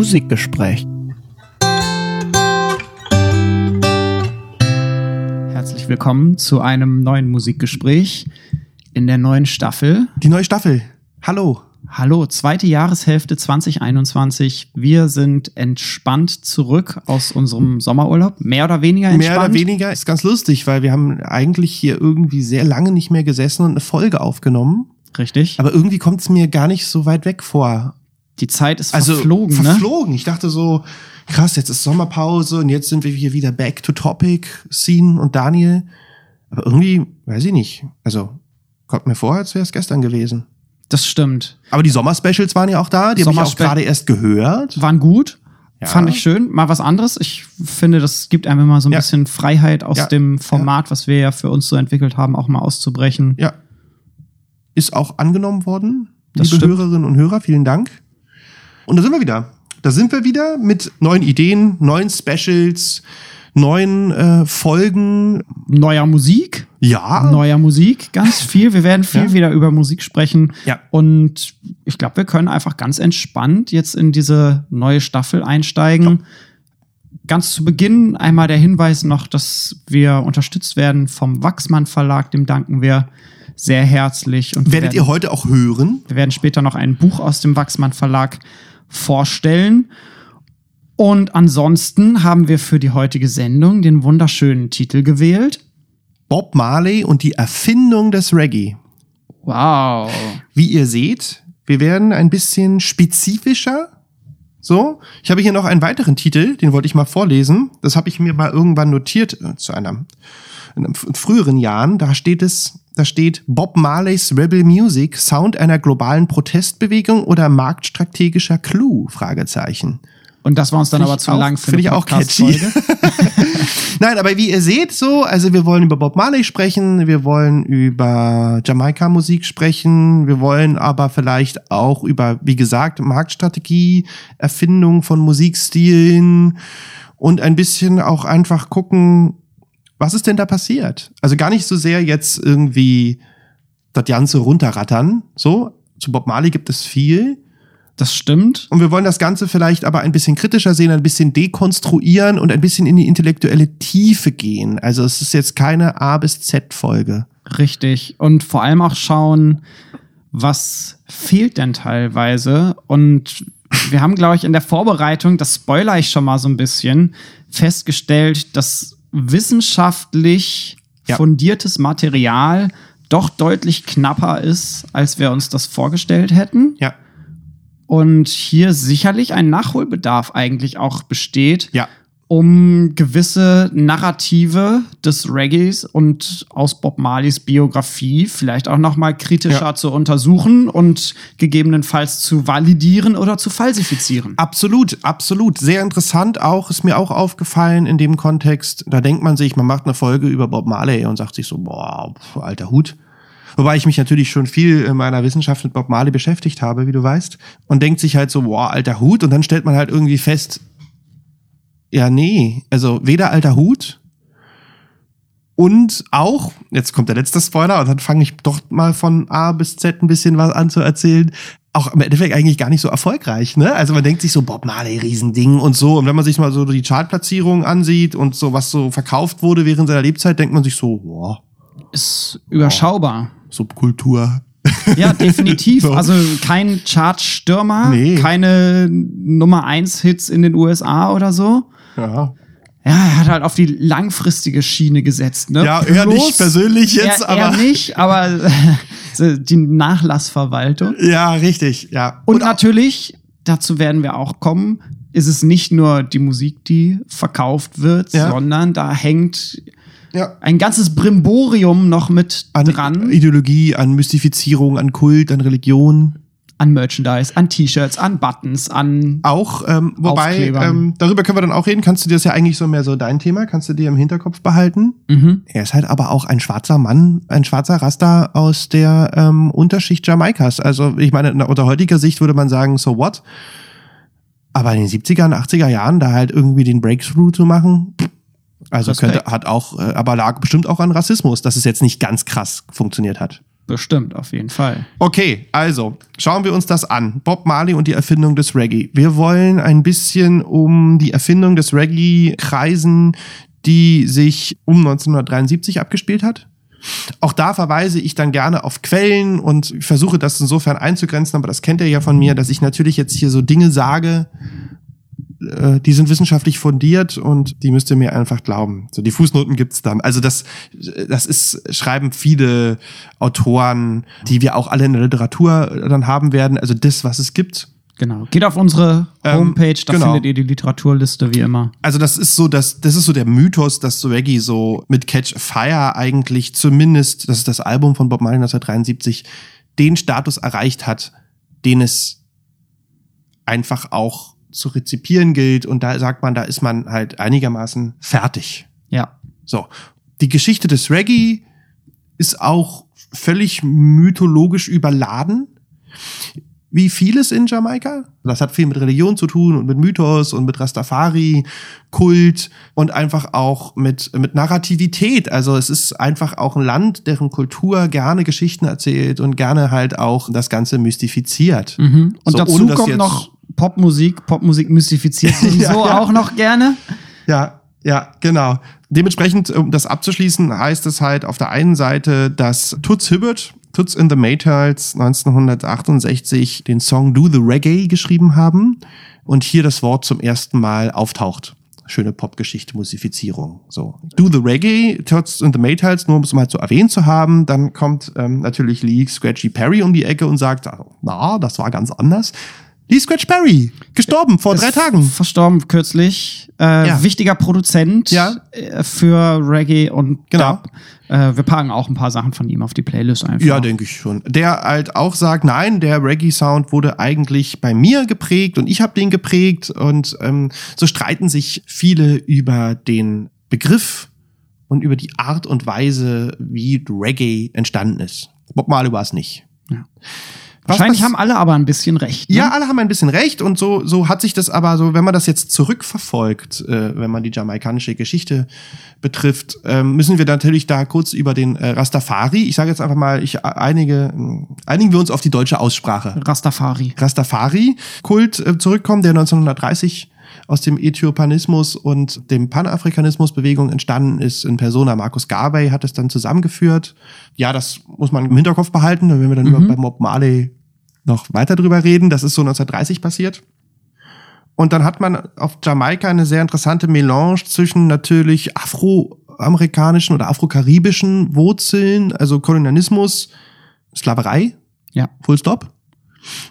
Musikgespräch. Herzlich willkommen zu einem neuen Musikgespräch in der neuen Staffel. Die neue Staffel. Hallo. Hallo, zweite Jahreshälfte 2021. Wir sind entspannt zurück aus unserem Sommerurlaub. Mehr oder weniger entspannt. Mehr oder weniger ist ganz lustig, weil wir haben eigentlich hier irgendwie sehr lange nicht mehr gesessen und eine Folge aufgenommen. Richtig. Aber irgendwie kommt es mir gar nicht so weit weg vor. Die Zeit ist Also verflogen, ne? verflogen. Ich dachte so, krass, jetzt ist Sommerpause und jetzt sind wir hier wieder back to topic, Scene und Daniel. Aber irgendwie, weiß ich nicht. Also, kommt mir vor, als wäre es gestern gewesen. Das stimmt. Aber die Sommerspecials waren ja auch da, die habe ich auch gerade erst gehört. Waren gut. Ja. Fand ich schön. Mal was anderes. Ich finde, das gibt einem immer so ein Ja. bisschen Freiheit aus Ja. dem Format, was wir ja für uns so entwickelt haben, auch mal auszubrechen. Ja. Ist auch angenommen worden, Das liebe stimmt. Hörerinnen und Hörer, vielen Dank. Und da sind wir wieder. Da sind wir wieder mit neuen Ideen, neuen Specials, neuen äh, Folgen. Neuer Musik. Ja. neuer Musik, ganz viel. Wir werden viel Ja. wieder über Musik sprechen. Ja. Und ich glaube, wir können einfach ganz entspannt jetzt in diese neue Staffel einsteigen. Ganz zu Beginn einmal der Hinweis noch, dass wir unterstützt werden vom Wachsmann Verlag. Dem danken wir sehr herzlich. Und Werdet werden, ihr heute auch hören? wir werden später noch ein Buch aus dem Wachsmann Verlag vorstellen. Und ansonsten haben wir für die heutige Sendung den wunderschönen Titel gewählt. Bob Marley und die Erfindung des Reggae. Wow. Wie ihr seht, wir werden ein bisschen spezifischer. So, ich habe hier noch einen weiteren Titel, den wollte ich mal vorlesen. Das habe ich mir mal irgendwann notiert äh, zu in einem f- früheren Jahren. Da steht es, da steht Bob Marleys Rebel Music Sound einer globalen Protestbewegung oder marktstrategischer Clou? Fragezeichen. Und das war uns dann Find aber zu auch- lang für find eine ich auch catchy. Nein, aber wie ihr seht, so, also wir wollen über Bob Marley sprechen, wir wollen über Jamaika-Musik sprechen, wir wollen aber vielleicht auch über, wie gesagt, Marktstrategie, Erfindung von Musikstilen und ein bisschen auch einfach gucken, was ist denn da passiert? Also gar nicht so sehr jetzt irgendwie das Ganze runterrattern, so. Zu Bob Marley gibt es viel. Das stimmt. Und wir wollen das Ganze vielleicht aber ein bisschen kritischer sehen, ein bisschen dekonstruieren und ein bisschen in die intellektuelle Tiefe gehen. Also es ist jetzt keine A bis Z Folge. Richtig. Und vor allem auch schauen, was fehlt denn teilweise. Und wir haben, glaube ich, in der Vorbereitung, das spoiler ich schon mal so ein bisschen, festgestellt, dass wissenschaftlich Ja. fundiertes Material doch deutlich knapper ist, als wir uns das vorgestellt hätten. Ja. Und hier sicherlich ein Nachholbedarf eigentlich auch besteht. Ja. Um gewisse Narrative des Reggaes und aus Bob Marleys Biografie vielleicht auch noch mal kritischer Ja. zu untersuchen und gegebenenfalls zu validieren oder zu falsifizieren. Absolut, absolut. Sehr interessant auch, ist mir auch aufgefallen in dem Kontext. Da denkt man sich, man macht eine Folge über Bob Marley und sagt sich so, boah, alter Hut. Wobei ich mich natürlich schon viel in meiner Wissenschaft mit Bob Marley beschäftigt habe, wie du weißt. Und denkt sich halt so, boah, alter Hut. Und dann stellt man halt irgendwie fest, ja, nee, also weder alter Hut und auch, jetzt kommt der letzte Spoiler und dann fange ich doch mal von A bis Z ein bisschen was an zu erzählen. Auch im Endeffekt eigentlich gar nicht so erfolgreich, ne? Also man denkt sich so, Bob Marley, Riesending und so. Und wenn man sich mal so die Chartplatzierung ansieht und so, was so verkauft wurde während seiner Lebzeit, denkt man sich so, boah, Ist überschaubar. Subkultur. Ja, definitiv. So. Also kein Chartstürmer, Nee. keine Nummer 1 Hits in den USA oder so. Ja. Ja, er hat halt auf die langfristige Schiene gesetzt. Ne? Ja, eher nicht persönlich jetzt, er, aber- Er nicht, aber die Nachlassverwaltung. Ja, richtig, ja. Und, auch- natürlich, dazu werden wir auch kommen, ist es nicht nur die Musik, die verkauft wird, Ja. sondern da hängt ja. ein ganzes Brimborium noch mit an dran. Ideologie, an Mystifizierung, an Kult, an Religion. An Merchandise, an T-Shirts, an Buttons, an. Auch, ähm, wobei, ähm, darüber können wir dann auch reden. Kannst du dir das ja eigentlich so mehr so dein Thema, kannst du dir im Hinterkopf behalten? Mhm. Er ist halt aber auch ein schwarzer Mann, ein schwarzer Raster aus der ähm, Unterschicht Jamaikas. Also ich meine, unter heutiger Sicht würde man sagen, so what? Aber in den 70er und 80er Jahren da halt irgendwie den Breakthrough zu machen, also Respekt. könnte, hat auch, äh, aber lag bestimmt auch an Rassismus, dass es jetzt nicht ganz krass funktioniert hat. Bestimmt, auf jeden Fall. Okay, also schauen wir uns das an. Bob Marley und die Erfindung des Reggae. Wir wollen ein bisschen um die Erfindung des Reggae kreisen, die sich um 1973 abgespielt hat. Auch da verweise ich dann gerne auf Quellen und versuche das insofern einzugrenzen, aber das kennt ihr ja von mir, dass ich natürlich jetzt hier so Dinge sage, äh, die sind wissenschaftlich fundiert und die müsst ihr mir einfach glauben. So die Fußnoten gibt's dann. Also das das ist schreiben viele Autoren, die wir auch alle in der Literatur dann haben werden, also das was es gibt. Genau. Geht auf unsere Ähm, Homepage, da genau. findet ihr die Literaturliste wie immer. Also das ist so, das, das ist so der Mythos, dass Reggae so mit Catch Fire eigentlich zumindest, das ist das Album von Bob Marley 1973, den Status erreicht hat, den es einfach auch zu rezipieren gilt. Und da sagt man, da ist man halt einigermaßen fertig. Ja. So. Die Geschichte des Reggae ist auch völlig mythologisch überladen. Wie vieles in Jamaika. Das hat viel mit Religion zu tun und mit Mythos und mit Rastafari, Kult und einfach auch mit, mit Narrativität. Also es ist einfach auch ein Land, deren Kultur gerne Geschichten erzählt und gerne halt auch das Ganze mystifiziert. Mhm. Und So, dazu kommt noch Popmusik. Popmusik mystifiziert sowieso Ja, ja. auch noch gerne. Ja, ja, genau. Dementsprechend, um das abzuschließen, heißt es halt auf der einen Seite, dass Toots Hibbert, Toots in the Maytals 1968 den Song Do the Reggae geschrieben haben und hier das Wort zum ersten Mal auftaucht. Schöne Popgeschichte, Musifizierung. So. Do the Reggae, Toots in the Maytals, nur um es mal zu erwähnt zu haben. Dann kommt ähm, natürlich Lee Scratchy Perry um die Ecke und sagt, na, das war ganz anders. Lee Scratch Perry, gestorben vor drei Tagen. Verstorben kürzlich. Äh, Ja. Wichtiger Produzent Ja. äh, für Reggae und Genau. Dub. Äh, wir packen auch ein paar Sachen von ihm auf die Playlist einfach. Ja, denke ich schon. Der halt auch sagt, nein, der Reggae-Sound wurde eigentlich bei mir geprägt und ich habe den geprägt. Und ähm, so streiten sich viele über den Begriff und über die Art und Weise, wie Reggae entstanden ist. Bob Marley war es nicht. Ja. Wahrscheinlich haben alle aber ein bisschen recht. Ne? Ja, alle haben ein bisschen recht und so, so hat sich das aber so, wenn man das jetzt zurückverfolgt, äh, wenn man die jamaikanische Geschichte betrifft, ähm, müssen wir natürlich da kurz über den äh, Rastafari, ich sage jetzt einfach mal, ich einige, mh, einigen wir uns auf die deutsche Aussprache. Rastafari. Rastafari-Kult äh, zurückkommen, der 1930 aus dem Äthiopanismus und dem Panafrikanismus-Bewegung entstanden ist. In Persona Markus Garvey hat es dann zusammengeführt. Ja, das muss man im Hinterkopf behalten, da werden wir dann über, bei Mob Marley noch weiter drüber reden. Das ist so 1930 passiert. Und dann hat man auf Jamaika eine sehr interessante Melange zwischen natürlich afroamerikanischen oder afrokaribischen Wurzeln, also Kolonialismus, Sklaverei, Ja. Full Stop.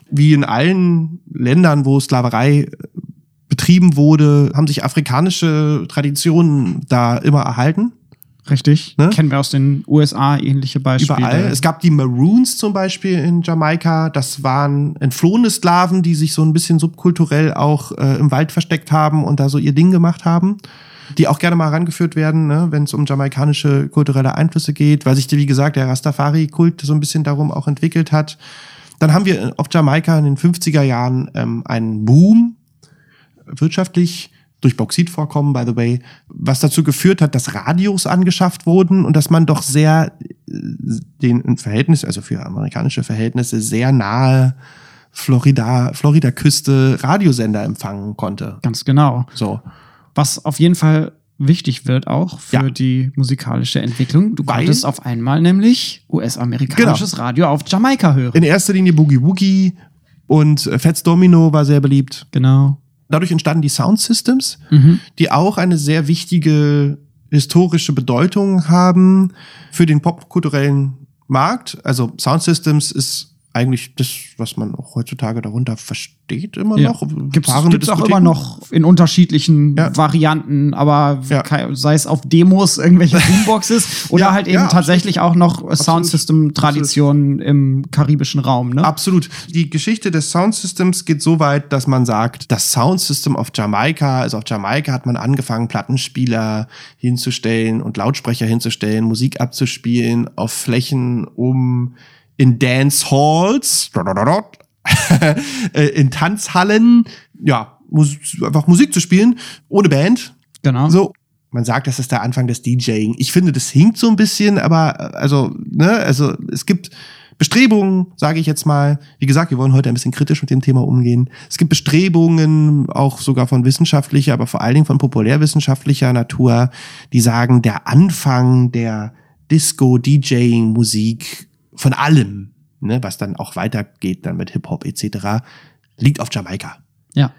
Wie in allen Ländern, wo Sklaverei betrieben wurde, haben sich afrikanische Traditionen da immer erhalten. Richtig. Ne? Kennen wir aus den USA ähnliche Beispiele. Überall. Es gab die Maroons zum Beispiel in Jamaika. Das waren entflohene Sklaven, die sich so ein bisschen subkulturell auch äh, im Wald versteckt haben und da so ihr Ding gemacht haben. Die auch gerne mal herangeführt werden, ne, wenn es um jamaikanische kulturelle Einflüsse geht, weil sich, wie gesagt, der Rastafari-Kult so ein bisschen darum auch entwickelt hat. Dann haben wir auf Jamaika in den 50er Jahren ähm, einen Boom wirtschaftlich durch Bauxitvorkommen, by the way, was dazu geführt hat, dass Radios angeschafft wurden und dass man doch sehr äh, den Verhältnis, also für amerikanische Verhältnisse, sehr nahe Florida, Florida-Küste Radiosender empfangen konnte. Ganz genau. So. Was auf jeden Fall wichtig wird auch für Ja. die musikalische Entwicklung. Du Weil- konntest auf einmal nämlich US-amerikanisches Radio auf Jamaika hören. In erster Linie Boogie Woogie und äh, Fats Domino war sehr beliebt. genau. Dadurch entstanden die Sound Systems, Mhm. die auch eine sehr wichtige historische Bedeutung haben für den popkulturellen Markt. Also Sound Systems ist eigentlich das, was man auch heutzutage darunter versteht, immer Ja. noch. Gibt's, Fahrende gibt's auch immer noch in unterschiedlichen Ja. Varianten, aber Ja. sei es auf Demos, irgendwelche Boomboxes oder halt eben tatsächlich auch noch Soundsystem-Traditionen im karibischen Raum. Ne? Absolut. Die Geschichte des Soundsystems geht so weit, dass man sagt, das Soundsystem auf Jamaika, also auf Jamaika hat man angefangen, Plattenspieler hinzustellen und Lautsprecher hinzustellen, Musik abzuspielen auf Flächen, um in Dance Halls, äh, in Tanzhallen, ja, einfach Musik zu spielen, ohne Band. Genau. So. man sagt, das ist der Anfang des DJing. Ich finde, das hinkt so ein bisschen, aber äh, also, ne, also es gibt Bestrebungen, sage ich jetzt mal. Wie gesagt, wir wollen heute ein bisschen kritisch mit dem Thema umgehen. Es gibt Bestrebungen, auch sogar von wissenschaftlicher, aber vor allen Dingen von populärwissenschaftlicher Natur, die sagen, der Anfang der Disco, DJing, Musik, von allem, ne, was dann auch weitergeht dann mit Hip-Hop etc., liegt auf Jamaika. Ja.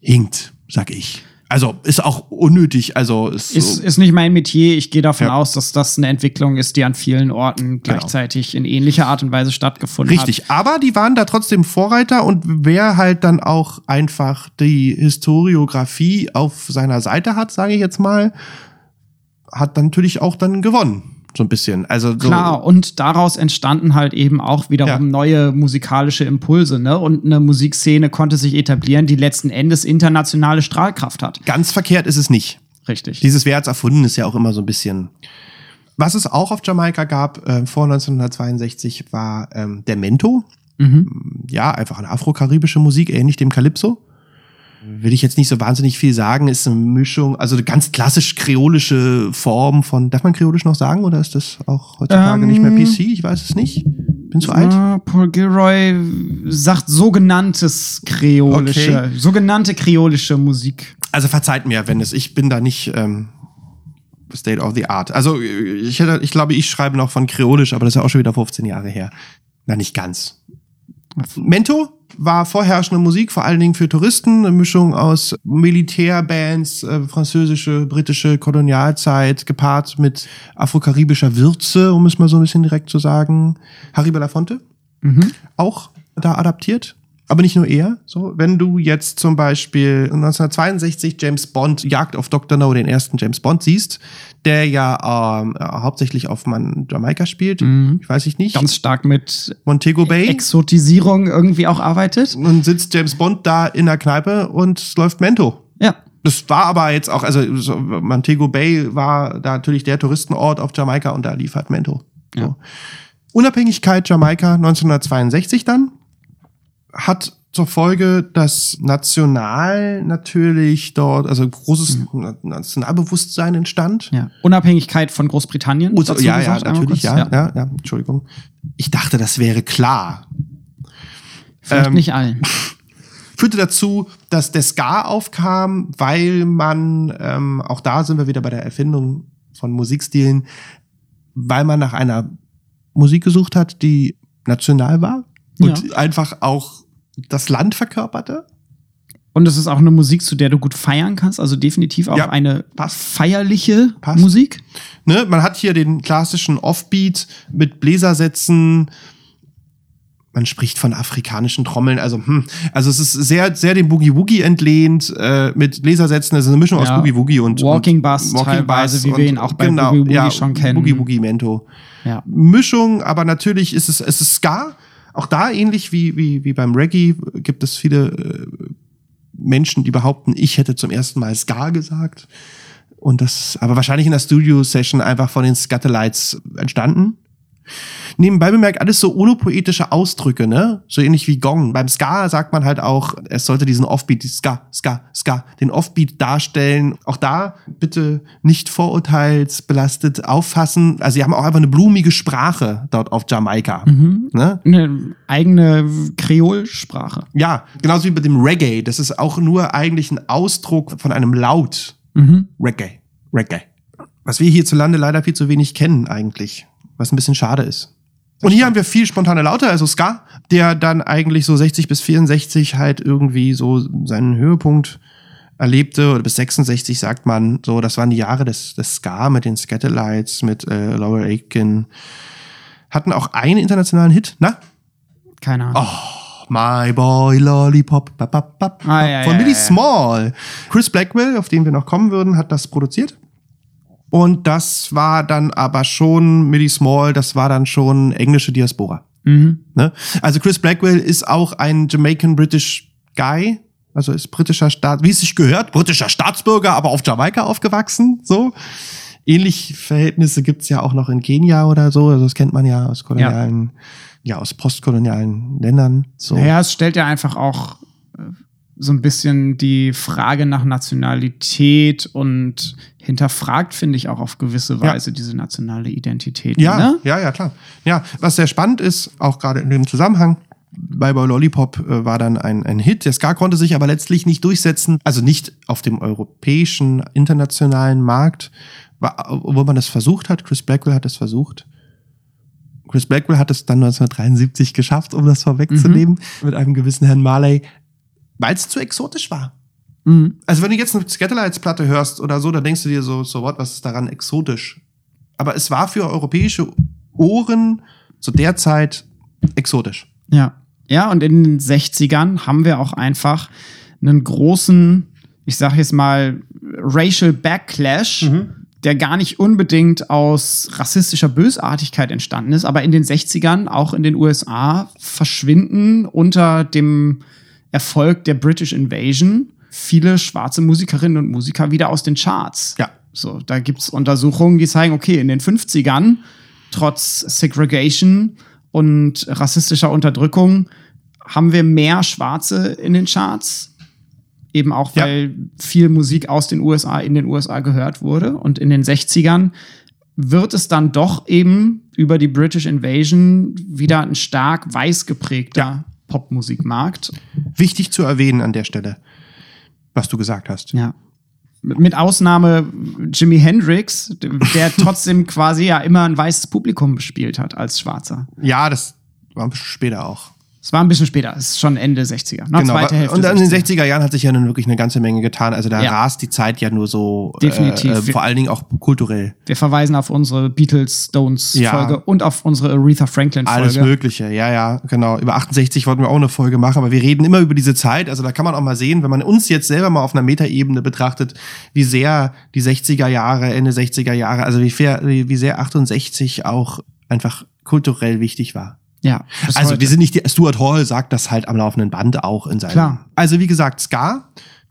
Hinkt, sag ich. Also ist auch unnötig. Also ist, Ist, so, ist nicht mein Metier. Ich gehe davon Ja. aus, dass das eine Entwicklung ist, die an vielen Orten gleichzeitig in ähnlicher Art und Weise stattgefunden hat. richtig. Aber die waren da trotzdem Vorreiter und wer halt dann auch einfach die Historiografie auf seiner Seite hat, sage ich jetzt mal, hat dann natürlich auch dann gewonnen. So ein bisschen. Also so, Klar, und daraus entstanden halt eben auch wiederum Ja. neue musikalische Impulse, ne? Und eine Musikszene konnte sich etablieren, die letzten Endes internationale Strahlkraft hat. ganz verkehrt ist es nicht. Richtig. Dieses Wer hat's erfunden ist ja auch immer so ein bisschen. Was es auch auf Jamaika gab äh, vor 1962 war ähm, der Mento. Mhm. Ja, einfach eine afrokaribische Musik, ähnlich dem Calypso. Will ich jetzt nicht so wahnsinnig viel sagen, ist eine Mischung, also eine ganz klassisch kreolische Form von, darf man kreolisch noch sagen oder ist das auch heutzutage Ähm, nicht mehr PC? Ich weiß es nicht. Bin zu alt. Paul Gilroy sagt sogenanntes kreolische, Okay. sogenannte kreolische Musik. Also verzeiht mir, wenn es, ich bin da nicht ähm, State of the Art. Also ich, hätte, ich glaube, ich schreibe noch von Kreolisch, aber das ist ja auch schon wieder 15 Jahre her. Na, nicht ganz. Mento war vorherrschende Musik, vor allen Dingen für Touristen, eine Mischung aus Militärbands, äh, französische, britische Kolonialzeit, gepaart mit afrokaribischer Würze, um es mal so ein bisschen direkt zu sagen. Harry Belafonte Mhm. auch da adaptiert. Aber nicht nur er. So, wenn du jetzt zum Beispiel 1962 James Bond Jagd auf Dr. No, den ersten James Bond siehst, der ja ähm, äh, hauptsächlich auf Man Jamaika spielt, Mhm. ich weiß ich nicht, Ganz stark mit Montego Bay, Exotisierung irgendwie auch arbeitet. und sitzt James Bond da in der Kneipe und läuft Mento. Ja. Das war aber jetzt auch, also so, Montego Bay war da natürlich der Touristenort auf Jamaika und da lief halt Mento. So. Ja. Unabhängigkeit Jamaika 1962 dann hat zur Folge, dass national natürlich dort, also großes Mhm. Nationalbewusstsein entstand. ja. Unabhängigkeit von Großbritannien. Und dazu ja, ja, gesagt, einmal natürlich, kurz. ja, ja, ja, Entschuldigung. Ich dachte, das wäre klar. Vielleicht Ähm, nicht allen. führte dazu, dass der Ska aufkam, weil man, ähm, auch da sind wir wieder bei der Erfindung von Musikstilen, weil man nach einer Musik gesucht hat, die national war und Ja. einfach auch das Land verkörperte. Und es ist auch eine Musik, zu der du gut feiern kannst. Also definitiv auch Ja, eine passt. feierliche Passt. Musik. Ne? Man hat hier den klassischen Offbeat mit Bläsersätzen. Man spricht von afrikanischen Trommeln, also hm, also es ist sehr sehr dem Boogie Woogie entlehnt äh, mit Bläsersätzen, also eine Mischung Ja. aus Boogie Woogie und Walking Bass teilweise, wie wir ihn auch bei genau, Boogie Woogie ja, schon kennen. Boogie Woogie Mento. Ja. Mischung, aber natürlich ist es, es ist Ska. Auch da ähnlich wie, wie, wie beim Reggae gibt es viele äh, Menschen, die behaupten, ich hätte zum ersten Mal Ska gesagt. Und das, aber wahrscheinlich in der Studio-Session einfach von den Scatterlights entstanden. Nebenbei bemerkt, alles so onopoetische Ausdrücke, ne? So ähnlich wie Gong. Beim Ska sagt man halt auch, es sollte diesen Offbeat, die Ska, Ska, Ska, den Offbeat darstellen. Auch da bitte nicht vorurteilsbelastet auffassen. Also sie haben auch einfach eine blumige Sprache dort auf Jamaika. Ne? Eine eigene Kreolsprache. Ja, genauso wie bei dem Reggae. Das ist auch nur eigentlich ein Ausdruck von einem Laut. Mhm. Reggae. Reggae. Was wir hierzulande leider viel zu wenig kennen eigentlich. Was ein bisschen schade ist. Und hier haben wir viel spontane Laute, also Ska, der dann eigentlich so 60 bis 64 halt irgendwie so seinen Höhepunkt erlebte, oder bis 66 sagt man, so, das waren die Jahre des, des Ska mit den Scatterlights, mit äh, Laura Aiken. Hatten auch einen internationalen Hit, na? Keine Ahnung. My Boy Lollipop bap, bap, bap, Ah, ja, von ja, Billy ja, ja. Small. Chris Blackwell, auf den wir noch kommen würden, hat das produziert. Und das war dann aber schon Millie Small, das war dann schon englische Diaspora. Mhm. Ne? Also Chris Blackwell ist auch ein Jamaican British Guy, also ist britischer Staat, wie es sich gehört, britischer Staatsbürger, aber auf Jamaika aufgewachsen, so. Ähnliche Verhältnisse gibt's ja auch noch in Kenia oder so, also das kennt man ja aus kolonialen, ja, aus postkolonialen Ländern, so. Naja, es stellt ja einfach auch so ein bisschen die Frage nach Nationalität und hinterfragt, finde ich, auch auf gewisse Weise ja. diese nationale Identität. Ja, ne? ja, ja, klar. Ja, was sehr spannend ist, auch gerade in dem Zusammenhang, bei Boy Lollipop äh, war dann ein, ein Hit. Der Ska konnte sich aber letztlich nicht durchsetzen, also nicht auf dem europäischen, internationalen Markt, obwohl man das versucht hat. Chris Blackwell hat es versucht. Chris Blackwell hat es dann 1973 geschafft, um das vorwegzunehmen, mhm. mit einem gewissen Herrn Marley, weil es zu exotisch war. Mhm. Also wenn du jetzt eine Scatterlights-Platte hörst oder so, dann denkst du dir so, so what, was ist daran exotisch? Aber es war für europäische Ohren zu der Zeit exotisch. Ja. Ja, und in den 60ern haben wir auch einfach einen großen, ich sag jetzt mal, Racial Backlash, mhm. der gar nicht unbedingt aus rassistischer Bösartigkeit entstanden ist, aber in den 60ern auch in den USA verschwinden unter dem Erfolg der British Invasion viele schwarze Musikerinnen und Musiker wieder aus den Charts. Ja. So, da gibt's Untersuchungen, die zeigen, okay, in den 50ern, trotz Segregation und rassistischer Unterdrückung, haben wir mehr Schwarze in den Charts. Eben auch, weil ja. viel Musik aus den USA in den USA gehört wurde. Und in den 60ern wird es dann doch eben über die British Invasion wieder ein stark weiß geprägter ja. Popmusikmarkt. Wichtig zu erwähnen an der Stelle, was du gesagt hast. Ja. Mit Ausnahme Jimi Hendrix, der trotzdem quasi ja immer ein weißes Publikum bespielt hat als Schwarzer. Ja, das war später auch. Es war ein bisschen später, es ist schon Ende 60er. Noch genau, zweite Hälfte. Und in den 60er Jahren hat sich ja nun wirklich eine ganze Menge getan. Also da ja. rast die Zeit ja nur so. Definitiv. Äh, vor allen Dingen auch kulturell. Wir verweisen auf unsere Beatles-Stones-Folge ja. und auf unsere Aretha Franklin-Folge. Alles Mögliche, ja, ja, genau. Über 68 wollten wir auch eine Folge machen, aber wir reden immer über diese Zeit. Also da kann man auch mal sehen, wenn man uns jetzt selber mal auf einer Metaebene betrachtet, wie sehr die 60er Jahre, Ende 60er Jahre, also wie, fair, wie sehr 68 auch einfach kulturell wichtig war. Ja. Also heute. wir sind nicht die, Stuart Hall sagt das halt am laufenden Band auch in seinem. Klar. Also wie gesagt, Ska.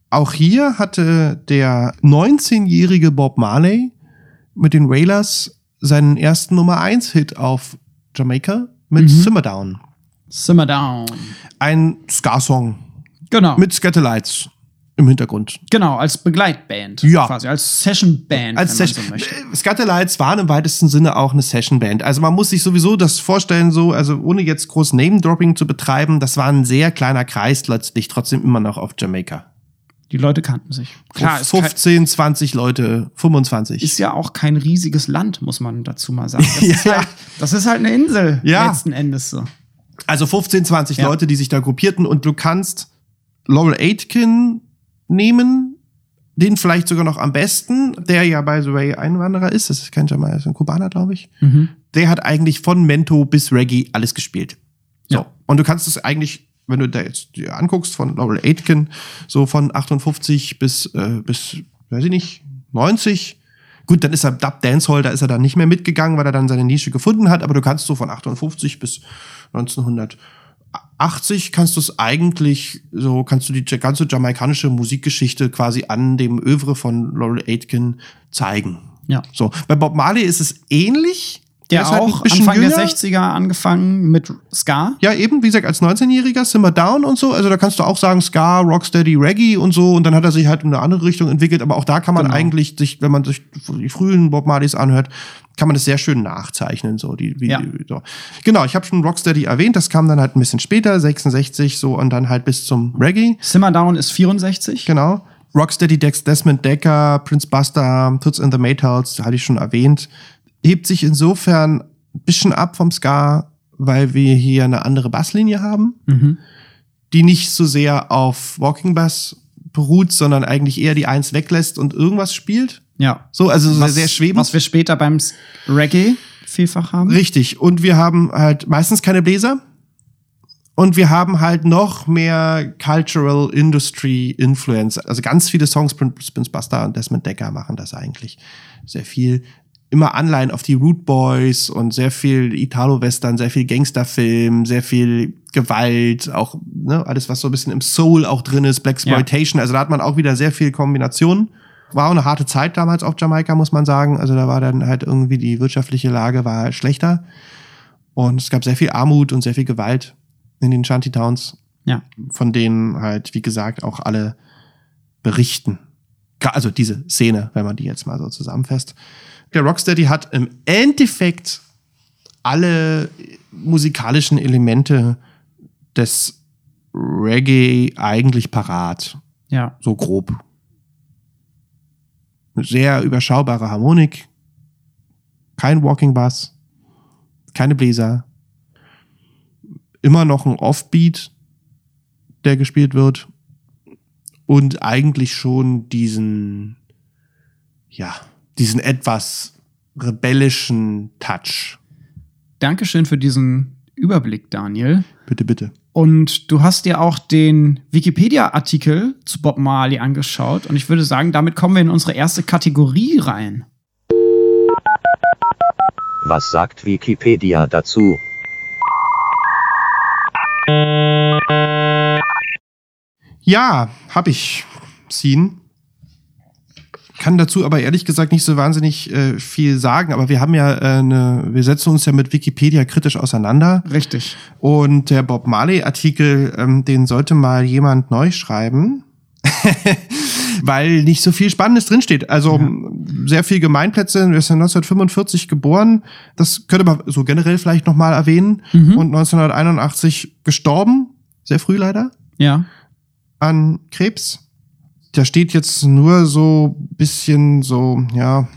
Auch hier hatte der 19-jährige Bob Marley mit den Wailers seinen ersten Nummer 1 Hit auf Jamaika mit mhm. Simmer Down. Simmer Down. Ein Ska-Song. Genau. Mit Scatterlights im Hintergrund. Genau, als Begleitband. Ja. Quasi, als Sessionband. Als Session. So möchte. Äh, Scatterlights waren im weitesten Sinne auch eine Sessionband. Also man muss sich sowieso das vorstellen, so, also ohne jetzt groß Name-Dropping zu betreiben, das war ein sehr kleiner Kreis letztlich, trotzdem immer noch auf Jamaika. Die Leute kannten sich. Klar, 15, 20 Leute, 25. Ist ja auch kein riesiges Land, muss man dazu mal sagen. Das, ja. ist, halt, das ist halt eine Insel, ja. letzten Endes so. Also 15, 20 ja. Leute, die sich da gruppierten und du kannst Laurel Aitken nehmen, den vielleicht sogar noch am besten, der ja by the way Einwanderer ist, das ist kein Jamaika, das ist ein Kubaner, glaube ich. Mhm. Der hat eigentlich von Mento bis Reggae alles gespielt. So. Ja. Und du kannst es eigentlich, wenn du da jetzt dir anguckst, von Laurel Aitken, so von 58 bis, äh, bis, weiß ich nicht, 90. Gut, dann ist er Dub Dancehall, da ist er dann nicht mehr mitgegangen, weil er dann seine Nische gefunden hat, aber du kannst so von 58 bis 1900 80 kannst du es eigentlich, so kannst du die ganze jamaikanische Musikgeschichte quasi an dem Övre von Laurel Aitken zeigen. Ja. So. Bei Bob Marley ist es ähnlich. Der, der auch halt Anfang jünger. der 60er angefangen mit Ska. Ja, eben, wie gesagt, als 19-Jähriger, Simmer Down und so. Also da kannst du auch sagen, Ska, Rocksteady, Reggae und so. Und dann hat er sich halt in eine andere Richtung entwickelt. Aber auch da kann man genau. eigentlich sich, wenn man sich die frühen Bob Marleys anhört, kann man das sehr schön nachzeichnen. So, die, wie, ja. so. Genau, ich habe schon Rocksteady erwähnt, das kam dann halt ein bisschen später, 66 so und dann halt bis zum Reggae. Simmer Down ist 64. Genau. Rocksteady, Dex, Desmond Decker, Prince Buster, Toots and the Maytals, hatte ich schon erwähnt. Hebt sich insofern ein bisschen ab vom Ska, weil wir hier eine andere Basslinie haben, mhm. die nicht so sehr auf Walking Bass beruht, sondern eigentlich eher die Eins weglässt und irgendwas spielt. Ja. So, also was, sehr schwebend. Was wir später beim Reggae vielfach haben. Richtig. Und wir haben halt meistens keine Bläser. Und wir haben halt noch mehr Cultural Industry Influence. Also ganz viele Songs, Prince Buster und Desmond Decker machen das eigentlich sehr viel. Immer Anleihen auf die Root Boys und sehr viel Italo-Western, sehr viel Gangsterfilm, sehr viel Gewalt, auch ne, alles, was so ein bisschen im Soul auch drin ist, Black Exploitation. Ja. Also da hat man auch wieder sehr viel Kombinationen. War auch eine harte Zeit damals auf Jamaika, muss man sagen. Also da war dann halt irgendwie die wirtschaftliche Lage war halt schlechter. Und es gab sehr viel Armut und sehr viel Gewalt in den Shantytowns. Ja. Von denen halt, wie gesagt, auch alle berichten. Also diese Szene, wenn man die jetzt mal so zusammenfasst. Der Rocksteady hat im Endeffekt alle musikalischen Elemente des Reggae eigentlich parat. Ja. So grob. Eine Sehr überschaubare Harmonik. Kein Walking Bass. Keine Bläser. Immer noch ein Offbeat, der gespielt wird. Und eigentlich schon diesen, ja, diesen etwas rebellischen Touch. Dankeschön für diesen Überblick, Daniel. Bitte, bitte. Und du hast dir auch den Wikipedia-Artikel zu Bob Marley angeschaut. Und ich würde sagen, damit kommen wir in unsere erste Kategorie rein. Was sagt Wikipedia dazu? Ja, hab ich. Scene. Kann dazu aber ehrlich gesagt nicht so wahnsinnig äh, viel sagen, aber wir haben ja äh, eine, wir setzen uns ja mit Wikipedia kritisch auseinander. Richtig. Und der Bob Marley-Artikel, ähm, den sollte mal jemand neu schreiben. Weil nicht so viel Spannendes drinsteht. Also sehr viel Gemeinplätze. Er ist ja 1945 geboren. Das könnte man so generell vielleicht noch mal erwähnen. Und 1981 gestorben. Sehr früh leider Ja. an Krebs. Da steht jetzt nur so bisschen so, ja.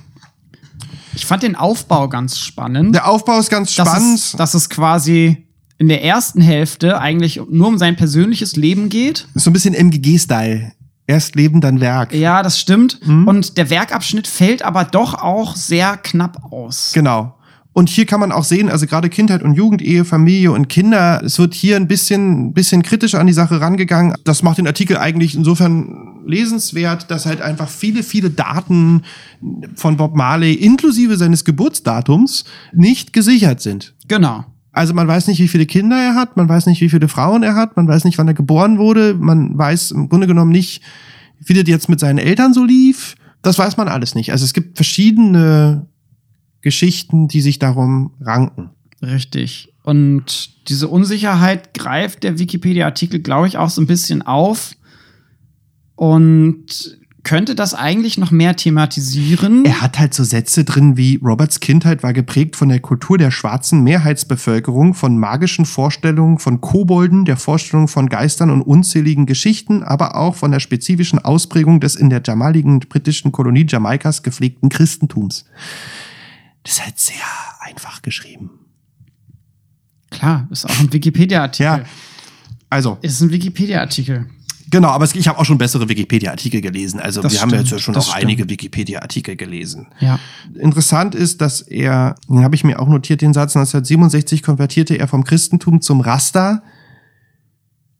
Ich fand den Aufbau ganz spannend. Der Aufbau ist ganz dass spannend. Es, dass es quasi in der ersten Hälfte eigentlich nur um sein persönliches Leben geht. ist so ein bisschen MGG-Style. Erst Leben, dann Werk. Ja, das stimmt. Mhm. Und der Werkabschnitt fällt aber doch auch sehr knapp aus. Genau. Und hier kann man auch sehen, also gerade Kindheit und Jugend, Ehe, Familie und Kinder, es wird hier ein bisschen, bisschen kritischer an die Sache rangegangen. Das macht den Artikel eigentlich insofern lesenswert, dass halt einfach viele, viele Daten von Bob Marley inklusive seines Geburtsdatums nicht gesichert sind. Genau. Also man weiß nicht, wie viele Kinder er hat, man weiß nicht, wie viele Frauen er hat, man weiß nicht, wann er geboren wurde, man weiß im Grunde genommen nicht, wie das jetzt mit seinen Eltern so lief. Das weiß man alles nicht. Also es gibt verschiedene Geschichten, die sich darum ranken. Richtig. Und diese Unsicherheit greift der Wikipedia-Artikel, glaube ich, auch so ein bisschen auf und könnte das eigentlich noch mehr thematisieren. Er hat halt so Sätze drin wie Roberts Kindheit war geprägt von der Kultur der schwarzen Mehrheitsbevölkerung, von magischen Vorstellungen von Kobolden, der Vorstellung von Geistern und unzähligen Geschichten, aber auch von der spezifischen Ausprägung des in der damaligen britischen Kolonie Jamaikas gepflegten Christentums. Das ist halt sehr einfach geschrieben. Klar, ist auch ein Wikipedia-Artikel. Ja. Also, Ist ein Wikipedia-Artikel. genau, aber ich habe auch schon bessere Wikipedia-Artikel gelesen. Also Das wir haben ja jetzt stimmt, ja schon auch stimmt. einige Wikipedia-Artikel gelesen. Ja. Interessant ist, dass er, den habe ich mir auch notiert, den Satz 1967 konvertierte er vom Christentum zum Rasta.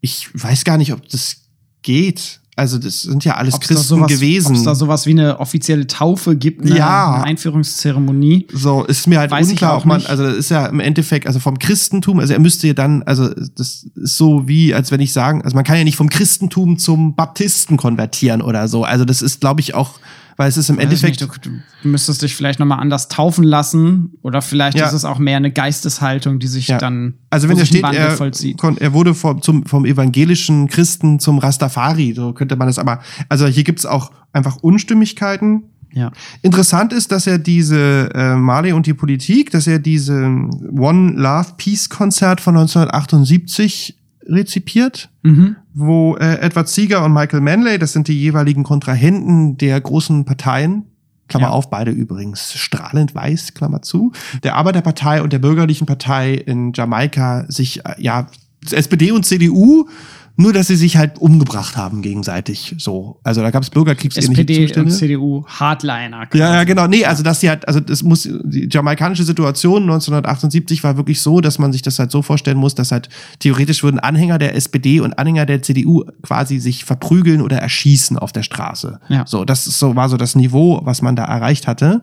Ich weiß gar nicht, ob das geht. Also das sind ja alles Ob's Christen sowas, gewesen. Ob es da sowas wie eine offizielle Taufe gibt, eine, Ja. eine Einführungszeremonie. so ist mir halt Weiß unklar, auch ob man, also das ist ja im Endeffekt, also vom Christentum, also er müsste ja dann, also das ist so wie, als wenn ich sagen, also man kann ja nicht vom Christentum zum Baptisten konvertieren oder so. Also das ist, glaube ich, auch, weil es ist im Endeffekt. nicht, du, du müsstest dich vielleicht nochmal anders taufen lassen oder vielleicht Ja. ist es auch mehr eine Geisteshaltung, die sich Ja. dann Also wenn da ein steht, er, vollzieht. er wurde vom, zum, vom evangelischen Christen zum Rastafari, so könnte man das aber. Also hier gibt's auch einfach Unstimmigkeiten. Ja. Interessant ist, dass er diese äh, Marley und die Politik, dass er diese One Love Peace Konzert von 1978 rezipiert, Mhm. wo äh, Edward Seeger und Michael Manley, das sind die jeweiligen Kontrahenten der großen Parteien, Klammer Ja. auf, beide übrigens strahlend weiß, Klammer zu, der Arbeiterpartei und der Bürgerlichen Partei in Jamaika sich, äh, ja, SPD und CDU, nur dass sie sich halt umgebracht haben gegenseitig, so. Also da gab es bürgerkriegsähnliche SPD Zustände. und CDU Hardliner. Ja, ja, genau. Nee, also dass sie halt, also das muss, die jamaikanische Situation 1978 war wirklich so, dass man sich das halt so vorstellen muss, dass halt theoretisch würden Anhänger der SPD und Anhänger der CDU quasi sich verprügeln oder erschießen auf der Straße. Ja. So, das ist so, war so das Niveau, was man da erreicht hatte.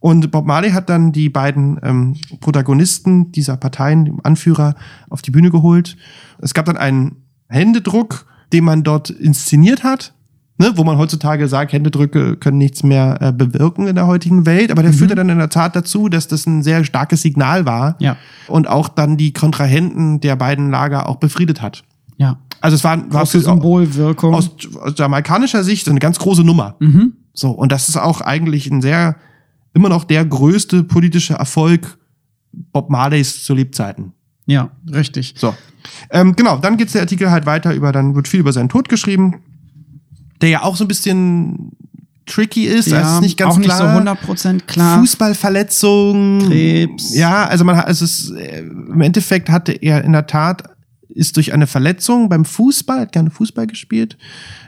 Und Bob Marley hat dann die beiden ähm, Protagonisten dieser Parteien, dem Anführer, auf die Bühne geholt. Es gab dann einen Händedruck, den man dort inszeniert hat, ne, wo man heutzutage sagt, Händedrücke können nichts mehr äh, bewirken in der heutigen Welt. Aber der führte dann in der Tat dazu, dass das ein sehr starkes Signal war Ja. und auch dann die Kontrahenten der beiden Lager auch befriedet hat. Ja. Also es war, war Große Symbolwirkung. aus, aus jamaikanischer Sicht eine ganz große Nummer. mhm. So, und das ist auch eigentlich ein sehr, immer noch der größte politische Erfolg Bob Marleys zu Lebzeiten. Ja, richtig. So. Ähm, genau, dann geht's der Artikel halt weiter über, dann wird viel über seinen Tod geschrieben, der ja auch so ein bisschen tricky ist, also es ist nicht ganz auch nicht klar. so 100% klar. Fußballverletzung, Krebs. Ja, also man hat, es ist, äh, im Endeffekt hatte er in der Tat, ist durch eine Verletzung beim Fußball, hat gerne Fußball gespielt,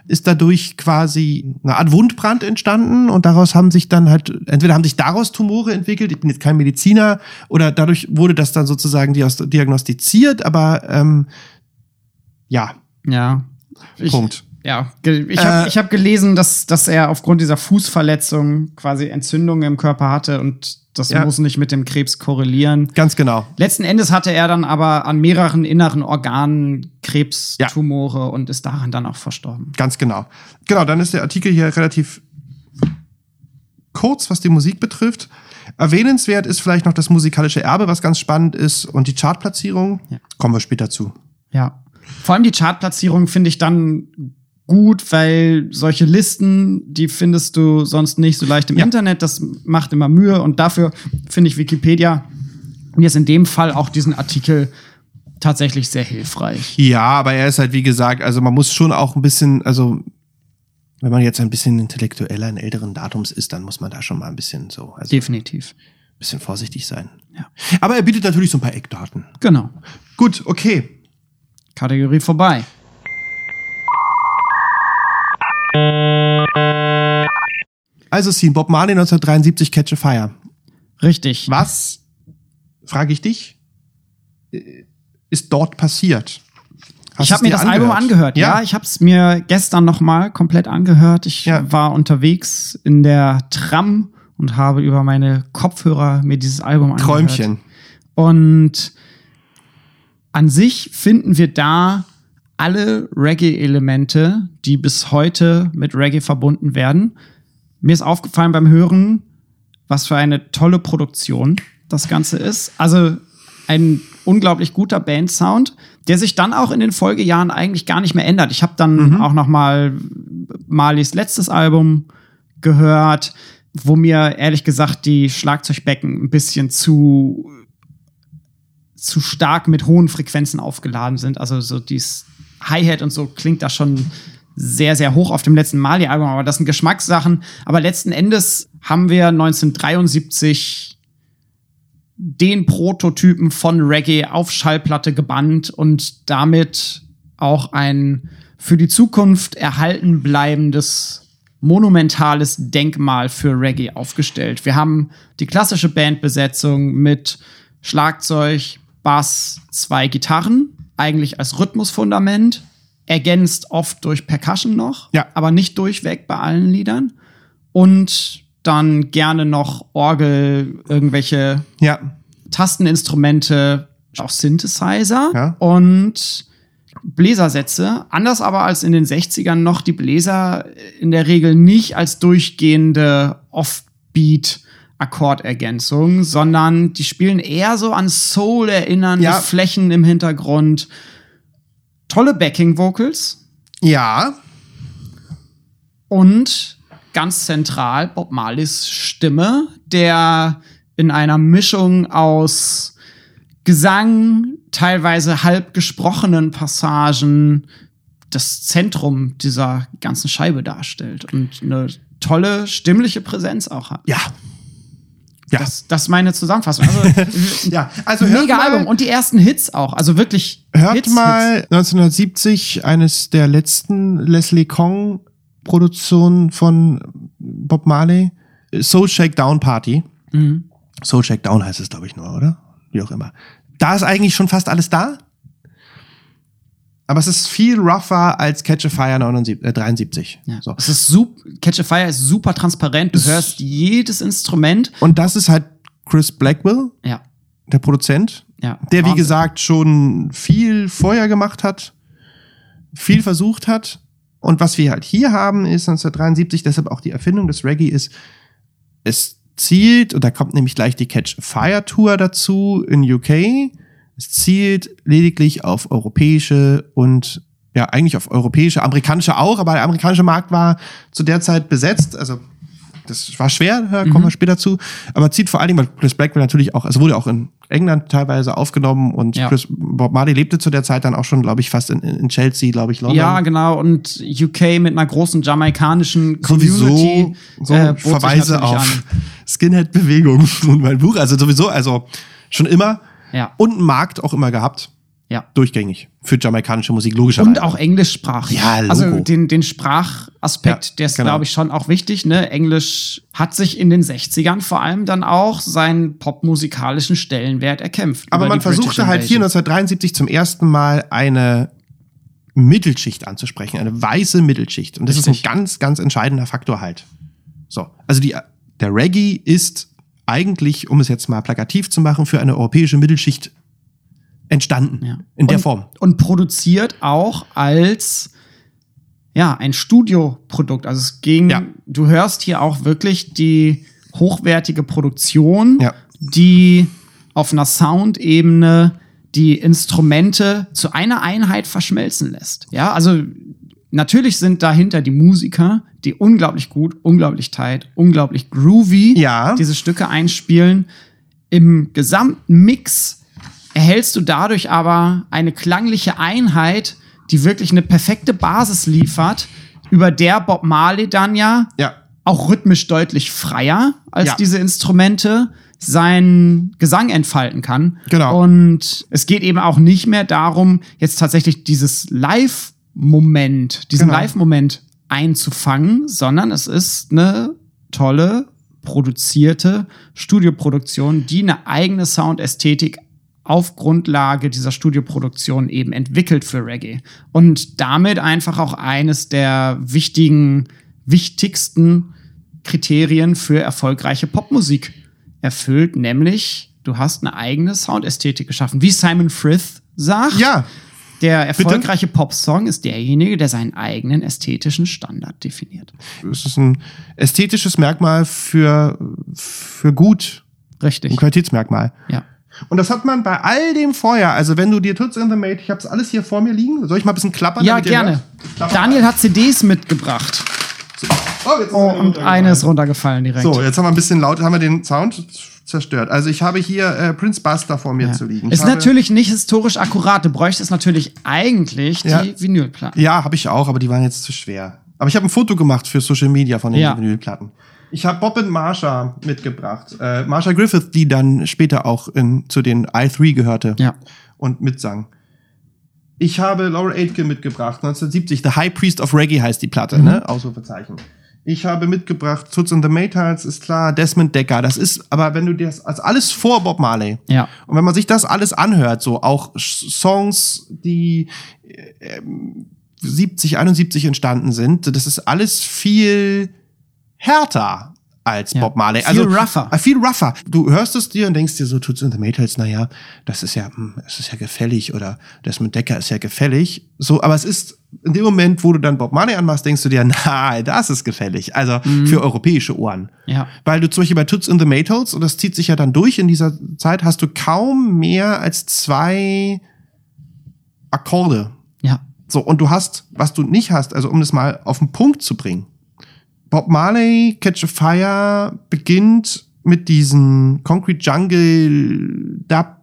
ist dadurch quasi eine Art Wundbrand entstanden und daraus haben sich dann halt, entweder haben sich daraus Tumore entwickelt, ich bin jetzt kein Mediziner, oder dadurch wurde das dann sozusagen diagnostiziert, aber ähm, ja, Ja. Ich, Punkt. Ja, ich habe Äh, ich hab gelesen, dass, dass er aufgrund dieser Fußverletzung quasi Entzündungen im Körper hatte und das Ja. muss nicht mit dem Krebs korrelieren. Ganz genau. Letzten Endes hatte er dann aber an mehreren inneren Organen Krebstumore und ist daran dann auch verstorben. Ganz genau. Genau, dann ist der Artikel hier relativ kurz, was die Musik betrifft. Erwähnenswert ist vielleicht noch das musikalische Erbe, was ganz spannend ist, und die Chartplatzierung. Ja. Kommen wir später zu. Ja. Vor allem die Chartplatzierung finde ich dann gut, weil solche Listen, die findest du sonst nicht so leicht im Ja. Internet. Das macht immer Mühe und dafür finde ich Wikipedia jetzt in dem Fall auch diesen Artikel tatsächlich sehr hilfreich. Ja, aber er ist halt, wie gesagt, also man muss schon auch ein bisschen, also wenn man jetzt ein bisschen intellektueller in älteren Datums ist, dann muss man da schon mal ein bisschen so, also ein Definitiv. bisschen vorsichtig sein. Ja. Aber er bietet natürlich so ein paar Eckdaten. Genau. Gut, okay. Kategorie vorbei. Also Scene, Bob Marley 1973, Catch a Fire. Richtig. Was, frage ich dich, äh, ist dort passiert? Hast ich habe mir das Album angehört. Ja, Ja, ich habe es mir gestern noch mal komplett angehört. Ich Ja. war unterwegs in der Tram und habe über meine Kopfhörer mir dieses Album angehört. Träumchen. Und an sich finden wir da alle Reggae-Elemente, die bis heute mit Reggae verbunden werden. Mir ist aufgefallen beim Hören, was für eine tolle Produktion das Ganze ist. Also ein unglaublich guter Bandsound, der sich dann auch in den Folgejahren eigentlich gar nicht mehr ändert. Ich habe dann auch noch mal Marleys letztes Album gehört, wo mir ehrlich gesagt die Schlagzeugbecken ein bisschen zu zu stark mit hohen Frequenzen aufgeladen sind. Also so dieses Hi-Hat und so klingt da schon sehr, sehr hoch auf dem letzten Mali-Album, aber das sind Geschmackssachen. Aber letzten Endes haben wir 1973 den Prototypen von Reggae auf Schallplatte gebannt und damit auch ein für die Zukunft erhalten bleibendes monumentales Denkmal für Reggae aufgestellt. Wir haben die klassische Bandbesetzung mit Schlagzeug, Bass, zwei Gitarren, eigentlich als Rhythmusfundament, ergänzt oft durch Percussion noch, Ja. aber nicht durchweg bei allen Liedern. Und dann gerne noch Orgel, irgendwelche Ja, Tasteninstrumente, auch Synthesizer Ja. und Bläsersätze. Anders aber als in den 60ern noch die Bläser in der Regel nicht als durchgehende Offbeat Akkordergänzung, sondern die spielen eher so an Soul erinnernde Ja. Flächen im Hintergrund. Tolle Backing Vocals ja, und ganz zentral Bob Marleys Stimme, der in einer Mischung aus Gesang, teilweise halb gesprochenen Passagen das Zentrum dieser ganzen Scheibe darstellt und eine tolle stimmliche Präsenz auch hat. ja. Ja. Das, das ist meine Zusammenfassung. Also, Ja, also hört mega mal- Album und die ersten Hits auch. Also wirklich Hört Hits, mal 1970 eines der letzten Leslie Kong Produktionen von Bob Marley, Soul Shakedown Party. Hits. Mhm. Soul Shakedown heißt es, glaube ich, nur, oder? Wie auch immer. Da ist eigentlich schon fast alles da. Aber es ist viel rougher als Catch a Fire 79, äh, 73. Ja. So. Es ist super, Catch a Fire ist super transparent. Du Es- hörst jedes Instrument. Und das ist halt Chris Blackwell, Ja, der Produzent, ja. der wie Wahnsinn. gesagt schon viel vorher gemacht hat, viel versucht hat. Und was wir halt hier haben, ist 1973, deshalb auch die Erfindung des Reggae ist, es zielt, und da kommt nämlich gleich die Catch Fire Tour dazu in UK. Es zielt lediglich auf europäische und ja, eigentlich auf europäische, amerikanische auch, aber der amerikanische Markt war zu der Zeit besetzt. Also das war schwer, da kommen wir später zu. Aber zieht vor allen Dingen, weil Chris Blackwell natürlich auch, also wurde auch in England teilweise aufgenommen und Ja. Chris, Bob Marley lebte zu der Zeit dann auch schon, glaube ich, fast in, in Chelsea, glaube ich, London. Ja, genau. Und UK mit einer großen jamaikanischen sowieso Community. so äh, Verweise auf. Skinhead-Bewegung und mein Buch. Also sowieso, also schon immer. Ja. Und einen Markt auch immer gehabt. Ja. Durchgängig. Für jamaikanische Musik, logischerweise. Und auch englischsprachig. Ja, Logo. Also den, den Sprachaspekt, Ja, der ist, genau. glaube ich, schon auch wichtig. Ne? Englisch hat sich in den 60ern vor allem dann auch seinen popmusikalischen Stellenwert erkämpft. Aber man versuchte halt hier Invasion. 1973 zum ersten Mal eine Mittelschicht anzusprechen, eine weiße Mittelschicht. Und das ist Richtig. ein ganz, ganz entscheidender Faktor halt. So, also die, der Reggae ist eigentlich, um es jetzt mal plakativ zu machen, für eine europäische Mittelschicht entstanden. Ja. In der und, Form. Und produziert auch als ja, ein Studioprodukt. Also es ging, Ja. du hörst hier auch wirklich die hochwertige Produktion, Ja. die auf einer Soundebene die Instrumente zu einer Einheit verschmelzen lässt. Ja, also natürlich sind dahinter die Musiker, die unglaublich gut, unglaublich tight, unglaublich groovy Ja. diese Stücke einspielen. Im gesamten Mix erhältst du dadurch aber eine klangliche Einheit, die wirklich eine perfekte Basis liefert, über der Bob Marley dann ja Ja. auch rhythmisch deutlich freier als Ja. diese Instrumente seinen Gesang entfalten kann. Genau. Und es geht eben auch nicht mehr darum, jetzt tatsächlich dieses Live-Moment, diesen Genau. Live-Moment einzufangen, sondern es ist eine tolle, produzierte Studioproduktion, die eine eigene Soundästhetik auf Grundlage dieser Studioproduktion eben entwickelt für Reggae. Und damit einfach auch eines der wichtigen, wichtigsten Kriterien für erfolgreiche Popmusik erfüllt, nämlich du hast eine eigene Soundästhetik geschaffen. Wie Simon Frith sagt, Ja. Der erfolgreiche Popsong ist derjenige, der seinen eigenen ästhetischen Standard definiert. Es ist ein ästhetisches Merkmal für, für gut, Richtig. ein Qualitätsmerkmal. Ja. Und das hat man bei all dem vorher. Also wenn du dir Toots in the Mate, ich habe es alles hier vor mir liegen. Soll ich mal ein bisschen klappern? Ja, gerne. Klappern. Daniel hat CDs mitgebracht. Oh, jetzt ist Oh, eine und eine ist runtergefallen direkt. So, jetzt haben wir ein bisschen laut, haben wir den Sound zerstört. Also ich habe hier äh, Prince Buster vor mir Ja. zu liegen. Ich Ist natürlich nicht historisch akkurat. Du bräuchtest natürlich eigentlich Ja. die Vinylplatten. Ja, habe ich auch, aber die waren jetzt zu schwer. Aber ich habe ein Foto gemacht für Social Media von den Ja. Vinylplatten. Ich habe Bob und Marsha mitgebracht. Äh, Marsha Griffith, die dann später auch in, zu den i3 gehörte Ja. und mitsang. Ich habe Laurel Aitken mitgebracht, 1970. The High Priest of Reggae heißt die Platte, Mhm. ne? Ausrufezeichen. Ich habe mitgebracht Toots and the Maytals, ist klar, Desmond Decker. Das ist, aber wenn du dir das als alles vor Bob Marley. Ja. Und wenn man sich das alles anhört, so auch Songs, die äh, ähm, 70, 71 entstanden sind, das ist alles viel härter als Ja. Bob Marley. Viel rougher. Äh, viel rougher. Du hörst es dir und denkst dir so, Toots and the Maytals, naja, das ist ja, hm, es ist ja gefällig oder Desmond Decker ist ja gefällig. So, aber es ist in dem Moment, wo du dann Bob Marley anmachst, denkst du dir, na, das ist gefällig. Also für europäische Ohren. Ja. Weil du zum Beispiel bei Toots in the Maytals, und das zieht sich ja dann durch in dieser Zeit, hast du kaum mehr als zwei Akkorde. Ja. So, und du hast, was du nicht hast, also um das mal auf den Punkt zu bringen. Bob Marley, Catch a Fire beginnt mit diesen Concrete Jungle Dub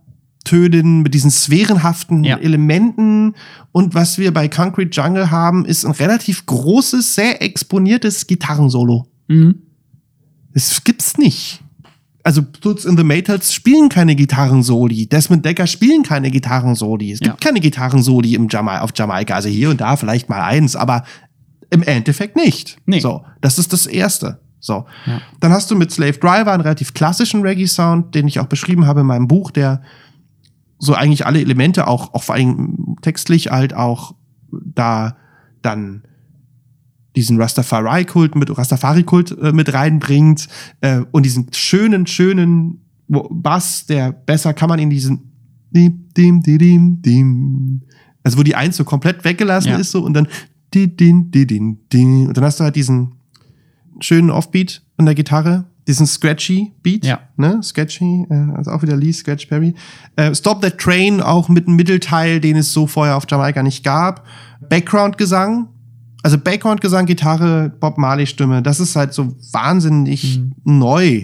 Tönen, mit diesen sphärenhaften Ja. Elementen. Und was wir bei Concrete Jungle haben, ist ein relativ großes, sehr exponiertes Gitarrensolo. Mhm. Das gibt's nicht. Also Toots in the Maytals spielen keine Gitarrensoli. Desmond Decker spielen keine Gitarrensoli. Es gibt Ja. keine Gitarrensoli im Jama auf Jamaika. Also hier und da vielleicht mal eins, aber im Endeffekt nicht. Nee. So, das ist das Erste. So. Ja. Dann hast du mit Slave Driver einen relativ klassischen Reggae-Sound, den ich auch beschrieben habe in meinem Buch, der so eigentlich alle Elemente auch, auch vor allem textlich halt auch da dann diesen Rastafari-Kult mit Rastafari-Kult äh, mit reinbringt äh, und diesen schönen, schönen Bass, der besser kann man in diesen dim, dim, dim, dim. also wo die Eins so komplett weggelassen Ja. ist so und dann di, din, di, din, din. und dann hast du halt diesen schönen Offbeat an der Gitarre diesen scratchy Beat, Ja. ne? Scratchy, äh, also auch wieder Lee Scratch Perry. Äh, Stop That Train auch mit einem Mittelteil, den es so vorher auf Jamaika nicht gab. Background-Gesang, also Background-Gesang, Gitarre, Bob Marley-Stimme, das ist halt so wahnsinnig neu.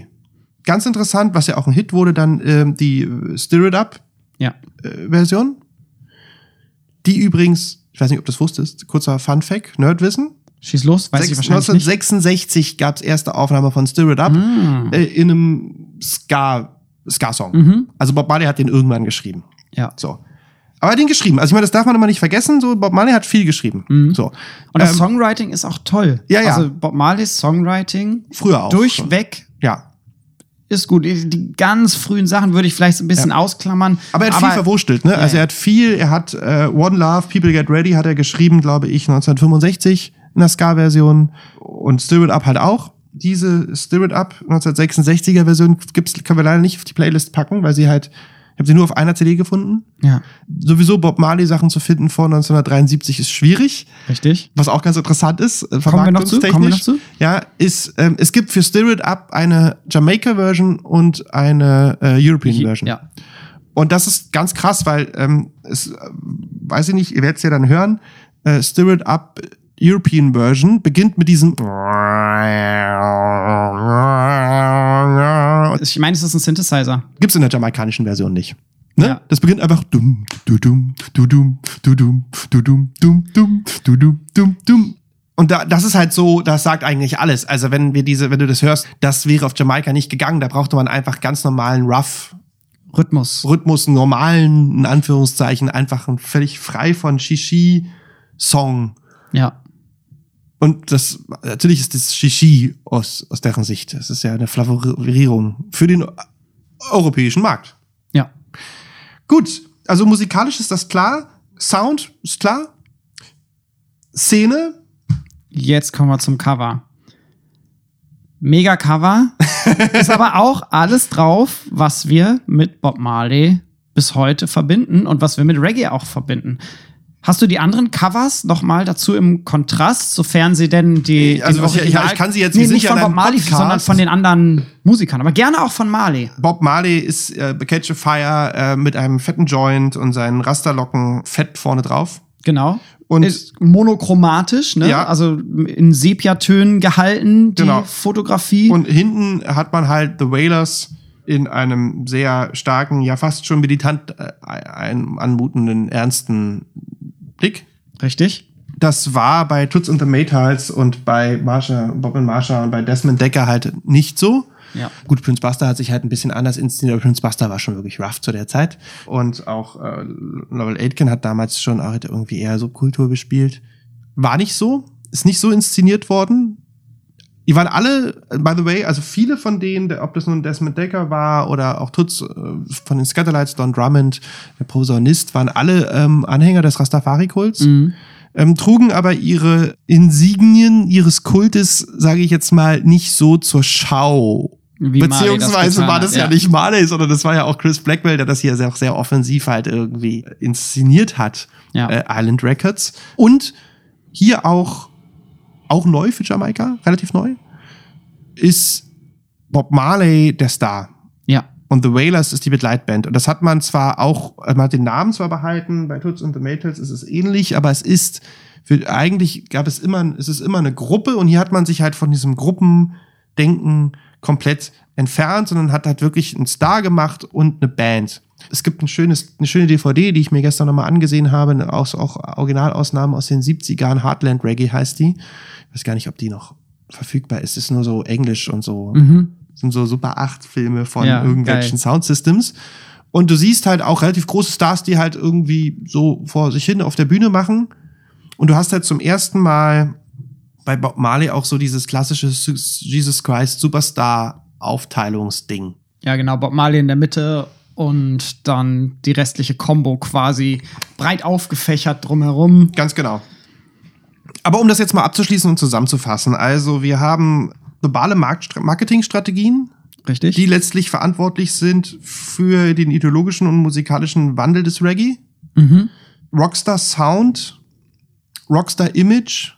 Ganz interessant, was ja auch ein Hit wurde, dann ähm, die äh, Stir It Up Ja. äh, Version. Die übrigens, ich weiß nicht, ob du das wusstest, kurzer Fun Fact, Nerdwissen. Schieß los, weiß ich Sechs- wahrscheinlich nicht. 1966 gab es erste Aufnahme von Stir It Up Mm. äh, in einem Ska, Ska-Song. Mhm. Also Bob Marley hat den irgendwann geschrieben. Ja. So. Aber er hat den geschrieben. Also ich meine, das darf man immer nicht vergessen. So, Bob Marley hat viel geschrieben. So. Mhm. Und das Ähm, Songwriting ist auch toll. Ja, ja. Also Bob Marleys Songwriting Früher auch durchweg Ja. Ist gut. Die ganz frühen Sachen würde ich vielleicht ein bisschen ausklammern. Aber er hat viel verwurstelt, ne? also ja. er hat viel, er hat äh, One Love, People Get Ready hat er geschrieben, glaube ich, 1965 in der Ska-Version und Stir It Up halt auch. Diese Stir It Up 1966er Version gibt's, können wir leider nicht auf die Playlist packen, weil sie halt, ich habe sie nur auf einer CD gefunden. Ja, Sowieso Bob Marley Sachen zu finden vor 1973 ist schwierig. richtig. Was auch ganz interessant ist, äh, Kommen wir noch zu? Kommen wir noch zu? Ja, ist, ähm, es gibt für Stir It Up eine Jamaica-Version und eine äh, European-Version. Ja. Und das ist ganz krass, weil es, äh, weiß ich nicht, ihr werdet es ja dann hören, äh, Stir It Up European Version beginnt mit diesem Ich meine, es ist ein Synthesizer. gibt's in der jamaikanischen Version nicht. Ne? Ja. Das beginnt einfach dum du dum du dum du dum du dum dum dum du dum dum dum und da, das ist halt so, das sagt eigentlich alles. Also wenn wir diese, wenn du das hörst, das wäre auf Jamaika nicht gegangen. Da brauchte man einfach ganz normalen Rough Rhythmus. Rhythmus, einen normalen, in Anführungszeichen, einfach ein völlig frei von Shishi-Song. Ja. Und das, natürlich ist das Shishi aus, aus deren Sicht. Das ist ja eine Flavorierung für den europäischen Markt. Ja. Gut, also musikalisch ist das klar. Sound ist klar. Szene, Jetzt kommen wir zum Cover. Mega Cover. ist aber auch alles drauf, was wir mit Bob Marley bis heute verbinden und was wir mit Reggae auch verbinden. Hast du die anderen Covers noch mal dazu im Kontrast, sofern sie denn die Also, was ich- Original- ich kann sie jetzt- nee, nicht ja von Bob Marley, Podcast. sondern von den anderen Musikern, aber gerne auch von Marley. Bob Marley ist äh, Catch a Fire äh, mit einem fetten Joint und seinen Rasterlocken fett vorne drauf. Genau. Und- ist monochromatisch, ne? Ja. Also in Sepiatönen gehalten, die Genau. Fotografie. Und hinten hat man halt The Wailers in einem sehr starken, ja fast schon meditant äh, anmutenden, ernsten Blick. Richtig? Das war bei Toots and the Maytals und bei Marsha, Bob and Marsha und bei Desmond Decker halt nicht so. Ja. Gut, Prince Buster hat sich halt ein bisschen anders inszeniert, aber Prince Buster war schon wirklich rough zu der Zeit. Und auch äh, Noel Aitken hat damals schon auch irgendwie eher Subkultur gespielt. War nicht so, ist nicht so inszeniert worden. Die waren alle, äh, by the way, also viele von denen, ob das nun Desmond Decker war oder auch Toots äh, von den Scatterlights, Don Drummond, der Posaunist, waren alle ähm, Anhänger des Rastafari-Kults Mhm. ähm, trugen aber ihre Insignien ihres Kultes, sage ich jetzt mal, nicht so zur Schau. Wie das Beziehungsweise getan war das ja. ja. nicht Marley, sondern das war ja auch Chris Blackwell, der das hier sehr, sehr offensiv halt irgendwie inszeniert hat. Ja. Äh, Island Records. Und hier auch, auch neu für Jamaika, relativ neu, ist Bob Marley der Star. Ja. Und The Wailers ist die Begleitband. Und das hat man zwar auch, man hat den Namen zwar behalten, bei Toots and the Maytals ist es ähnlich, aber es ist, für, eigentlich gab es immer, es ist immer eine Gruppe und hier hat man sich halt von diesem Gruppendenken komplett entfernt, sondern hat halt wirklich einen Star gemacht und eine Band. Es gibt ein schönes, eine schöne DVD, die ich mir gestern nochmal angesehen habe, auch, auch Originalausnahmen aus den 70ern, Heartland Reggae heißt die. Ich weiß gar nicht, ob die noch verfügbar ist. Es ist nur so Englisch und so Mhm. sind so Super 8 Filme von Ja, irgendwelchen geil. Soundsystems. Und du siehst halt auch relativ große Stars, die halt irgendwie so vor sich hin auf der Bühne machen. Und du hast halt zum ersten Mal bei Bob Marley auch so dieses klassische Jesus Christ Superstar Aufteilungsding. Ja, genau. Bob Marley in der Mitte und dann die restliche Combo quasi breit aufgefächert drumherum. Ganz genau. Aber um das jetzt mal abzuschließen und zusammenzufassen, also wir haben globale Marketingstrategien, Richtig? die letztlich verantwortlich sind für den ideologischen und musikalischen Wandel des Reggae. mhm. Rockstar Sound, Rockstar Image,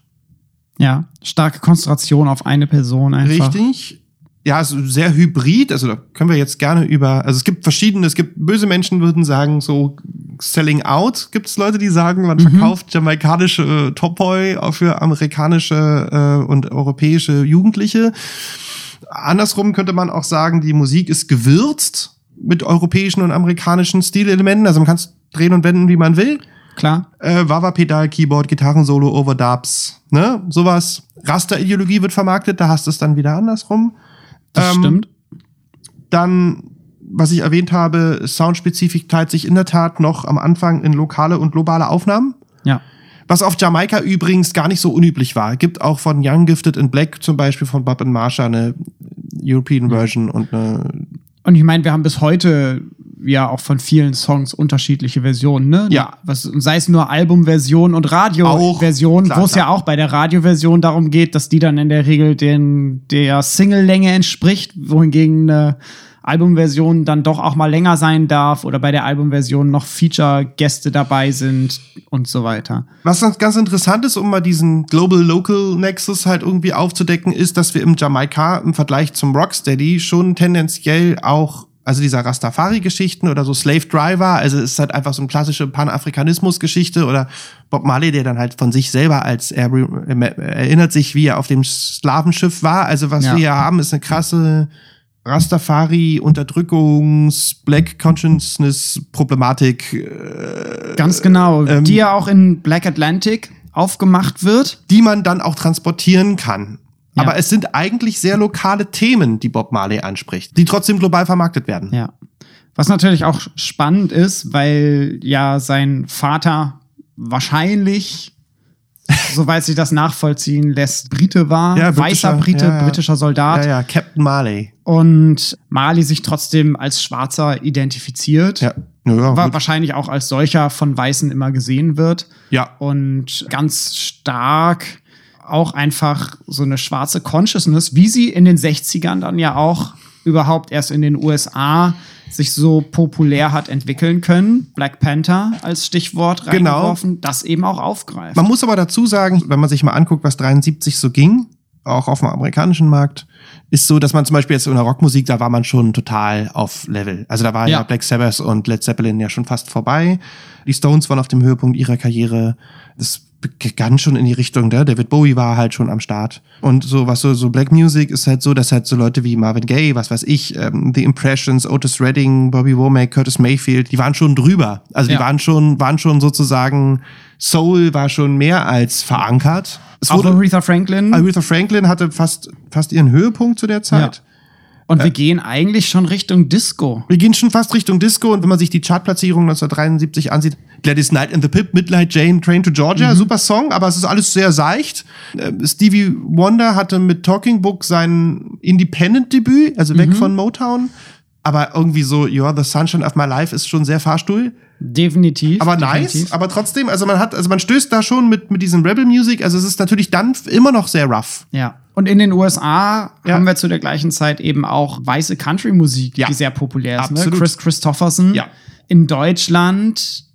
Ja. Starke Konzentration auf eine Person einfach. richtig. Ja, so sehr hybrid. Also da können wir jetzt gerne über, also es gibt verschiedene, es gibt böse Menschen würden sagen, so Selling Out gibt es Leute, die sagen, man Mhm. verkauft jamaikanische äh, Topoi für amerikanische äh, und europäische Jugendliche. Andersrum könnte man auch sagen, die Musik ist gewürzt mit europäischen und amerikanischen Stilelementen. Also man kann es drehen und wenden, wie man will Klar. äh, Wawa-Pedal, Keyboard, Gitarrensolo, Overdubs, ne, sowas. Raster-Ideologie wird vermarktet, da hast du es dann wieder andersrum. Das Ähm, stimmt. Dann, was ich erwähnt habe, Soundspezifik teilt sich in der Tat noch am Anfang in lokale und globale Aufnahmen. Ja. Was auf Jamaika übrigens gar nicht so unüblich war. Gibt auch von Young Gifted in Black zum Beispiel von Bob and Marsha eine European Version und eine Und ich meine, wir haben bis heute ja auch von vielen Songs unterschiedliche Versionen, ne? Ja. Was, sei es nur Albumversion und Radioversion, wo es ja auch bei der Radioversion darum geht, dass die dann in der Regel den, der Single-Länge entspricht, wohingegen eine Albumversion dann doch auch mal länger sein darf oder bei der Albumversion noch Feature-Gäste dabei sind und so weiter. Was ganz, ganz interessant ist, um mal diesen Global-Local-Nexus halt irgendwie aufzudecken, ist, dass wir im Jamaika im Vergleich zum Rocksteady schon tendenziell auch, also dieser Rastafari-Geschichten oder so Slave Driver, also es ist halt einfach so eine klassische Pan-Afrikanismus-Geschichte oder Bob Marley, der dann halt von sich selber als, er erinnert sich, wie er auf dem Sklavenschiff war. Also was Ja. wir hier haben, ist eine krasse Rastafari, Unterdrückungs, Black Consciousness Problematik, äh, Ganz genau. ähm, die ja auch in Black Atlantic aufgemacht wird. die man dann auch transportieren kann. Ja. Aber es sind eigentlich sehr lokale Themen, die Bob Marley anspricht, die trotzdem global vermarktet werden. Ja. Was natürlich auch spannend ist, weil ja sein Vater wahrscheinlich, soweit sich das nachvollziehen lässt, Brite war, Ja, weißer Brite, ja, britischer Soldat Ja, ja, Captain Marley. und Mali sich trotzdem als Schwarzer identifiziert. Ja, ja, Wa- wahrscheinlich auch als solcher von Weißen immer gesehen wird. ja. und ganz stark auch einfach so eine schwarze Consciousness, wie sie in den 60ern dann ja auch überhaupt erst in den USA sich so populär hat entwickeln können. Black Panther als Stichwort Genau. reingeworfen, das eben auch aufgreift. Man muss aber dazu sagen, wenn man sich mal anguckt, was 73 so ging, auch auf dem amerikanischen Markt, ist so, dass man zum Beispiel jetzt in der Rockmusik, da war man schon total auf Level. Also da war ja, Ja. Black Sabbath und Led Zeppelin ja schon fast vorbei. Die Stones waren auf dem Höhepunkt ihrer Karriere. Das begann schon in die Richtung, ne? David Bowie war halt schon am Start. Und so, was so, so Black Music ist halt so, dass halt so Leute wie Marvin Gaye, was weiß ich, ähm, The Impressions, Otis Redding, Bobby Womack, Curtis Mayfield, die waren schon drüber. Also die Ja. waren schon, waren schon sozusagen, Soul war schon mehr als verankert. Es auch wurde, Aretha Franklin. Aretha Franklin hatte fast, fast ihren Höhepunkt zu der Zeit. und wir gehen eigentlich schon Richtung Disco. Wir gehen schon fast Richtung Disco und wenn man sich die Chartplatzierung 1973 ansieht, Gladys Knight and the Pip, Midnight Jane, Train to Georgia, Mhm. super Song, aber es ist alles sehr seicht. Äh, Stevie Wonder hatte mit Talking Book sein Independent-Debüt, also Mhm. weg von Motown. Aber irgendwie so, You're the Sunshine of My Life ist schon sehr Fahrstuhl. Definitiv. Aber definitiv. nice, aber trotzdem, also man hat, also man stößt da schon mit, mit diesem Rebel Music, also es ist natürlich dann immer noch sehr rough. Ja. Und in den USA Ja. haben wir zu der gleichen Zeit eben auch weiße Country-Musik, Ja. die sehr populär ist. Ne? Absolut. Chris Christopherson. Ja. In Deutschland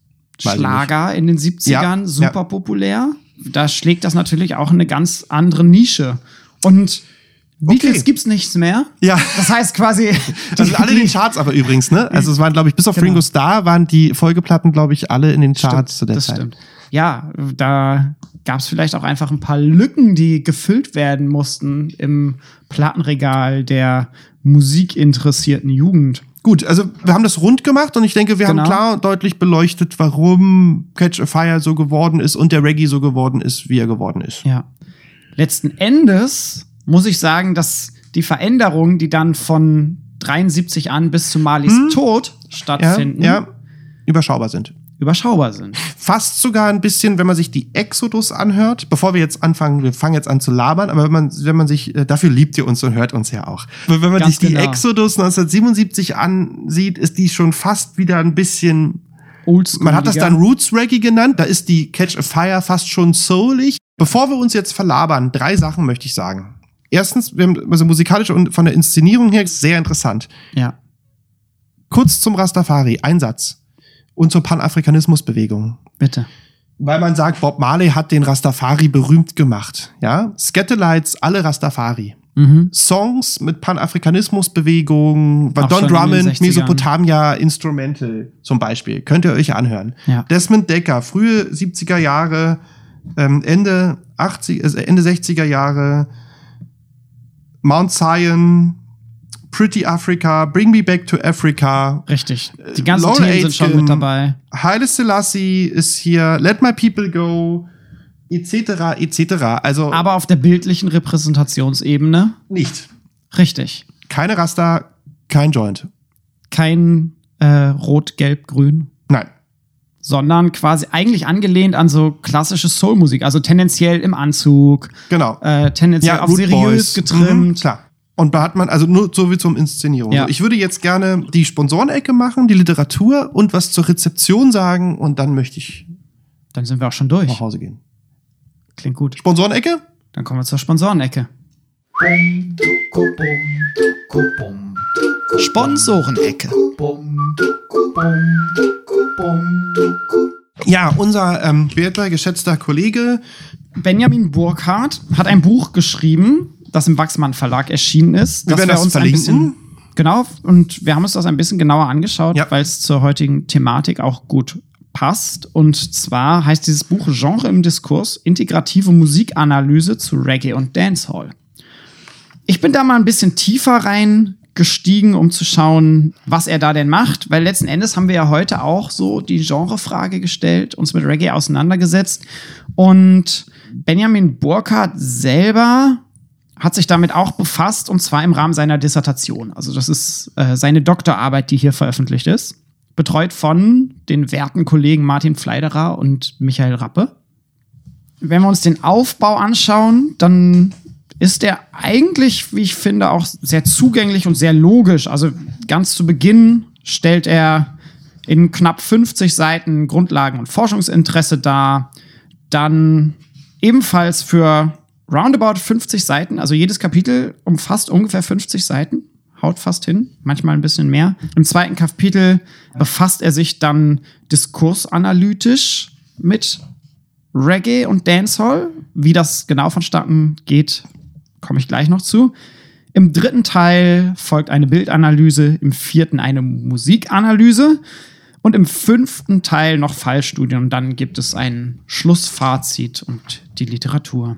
Schlager in den 70ern, Ja. super Ja. populär. Da schlägt das natürlich auch eine ganz andere Nische. Und Beatles Okay. gibt's nichts mehr. Ja. Das heißt quasi. Das sind alle in den Charts aber übrigens, ne? Also es waren, glaube ich, bis auf Genau. Ringo Starr waren die Folgeplatten, glaube ich, alle in den Charts zu der das Zeit. stimmt. Ja, da gab es vielleicht auch einfach ein paar Lücken, die gefüllt werden mussten im Plattenregal der musikinteressierten Jugend. Gut, also wir haben das rund gemacht und ich denke, wir Genau. haben klar und deutlich beleuchtet, warum Catch a Fire so geworden ist und der Reggae so geworden ist, wie er geworden ist. Ja. Letzten Endes muss ich sagen, dass die Veränderungen, die dann von 73 an bis zu Malis Tod Hm? Ja, stattfinden, ja, überschaubar sind. Überschaubar sind. Fast sogar ein bisschen, wenn man sich die Exodus anhört, bevor wir jetzt anfangen, wir fangen jetzt an zu labern, aber wenn man, wenn man sich, äh, dafür liebt ihr uns und hört uns ja auch. Wenn man Ganz sich die genau. Exodus 1977 ansieht, ist die schon fast wieder ein bisschen Oldschool. Man hat das dann Roots Reggae genannt. Da ist die Catch a Fire fast schon soulig. Bevor wir uns jetzt verlabern, drei Sachen möchte ich sagen. Erstens, wir haben also musikalisch und von der Inszenierung her sehr interessant. Ja. Kurz zum Rastafari, ein Satz. Und zur Panafrikanismusbewegung. Bitte. Weil man sagt, Bob Marley hat den Rastafari berühmt gemacht. Ja? Scatolites, alle Rastafari. Songs mit Panafrikanismusbewegung, Auch Don in Drummond, 60ern. Mesopotamia Instrumental zum Beispiel. Könnt ihr euch anhören. Ja. Desmond Decker, frühe 70er Jahre, ähm, Ende 80, äh, Ende 60er Jahre, Mount Zion, Pretty Africa, Bring Me Back to Africa, Richtig. Die ganzen Laurel Themen sind schon Aitken, mit dabei. Haile Selassie ist hier, Let My People Go, etc., etc. Also Aber auf der bildlichen Repräsentationsebene nicht. richtig. Keine Rasta, kein Joint. Kein äh, Rot, Gelb, Grün. Nein. sondern quasi eigentlich angelehnt an so klassische Soulmusik, also tendenziell im Anzug, Genau. äh, tendenziell auf Root seriös Boys. getrimmt. Mhm, klar. Und da hat man, also nur so wie zum Inszenierung. Ja. Ich würde jetzt gerne die Sponsorenecke machen, die Literatur und was zur Rezeption sagen und dann möchte ich Dann sind wir auch schon durch. nach Hause gehen. Klingt gut. Sponsorenecke? Dann kommen wir zur Sponsorenecke. Sponsorenecke. Ja, unser ähm, werter, geschätzter Kollege, Benjamin Burkhardt hat ein Buch geschrieben, das im Wachsmann Verlag erschienen ist. Wir werden das ein verlinken. bisschen genau und wir haben uns das ein bisschen genauer angeschaut, Ja. weil es zur heutigen Thematik auch gut passt. Und zwar heißt dieses Buch Genre im Diskurs: Integrative Musikanalyse zu Reggae und Dancehall. Ich bin da mal ein bisschen tiefer reingestiegen, um zu schauen, was er da denn macht, weil letzten Endes haben wir ja heute auch so die Genrefrage gestellt, uns mit Reggae auseinandergesetzt und Benjamin Burkhardt selber hat sich damit auch befasst und zwar im Rahmen seiner Dissertation. Also das ist äh, seine Doktorarbeit, die hier veröffentlicht ist, betreut von den werten Kollegen Martin Fleiderer und Michael Rappe. Wenn wir uns den Aufbau anschauen, dann ist der eigentlich, wie ich finde, auch sehr zugänglich und sehr logisch. Also ganz zu Beginn stellt er in knapp 50 Seiten Grundlagen und Forschungsinteresse dar. Dann ebenfalls für roundabout 50 Seiten, also jedes Kapitel umfasst ungefähr 50 Seiten, haut fast hin, manchmal ein bisschen mehr. Im zweiten Kapitel befasst er sich dann diskursanalytisch mit Reggae und Dancehall. Wie das genau vonstatten geht, komme ich gleich noch zu. Im dritten Teil folgt eine Bildanalyse, im vierten eine Musikanalyse und im fünften Teil noch Fallstudien und dann gibt es ein Schlussfazit und die Literatur.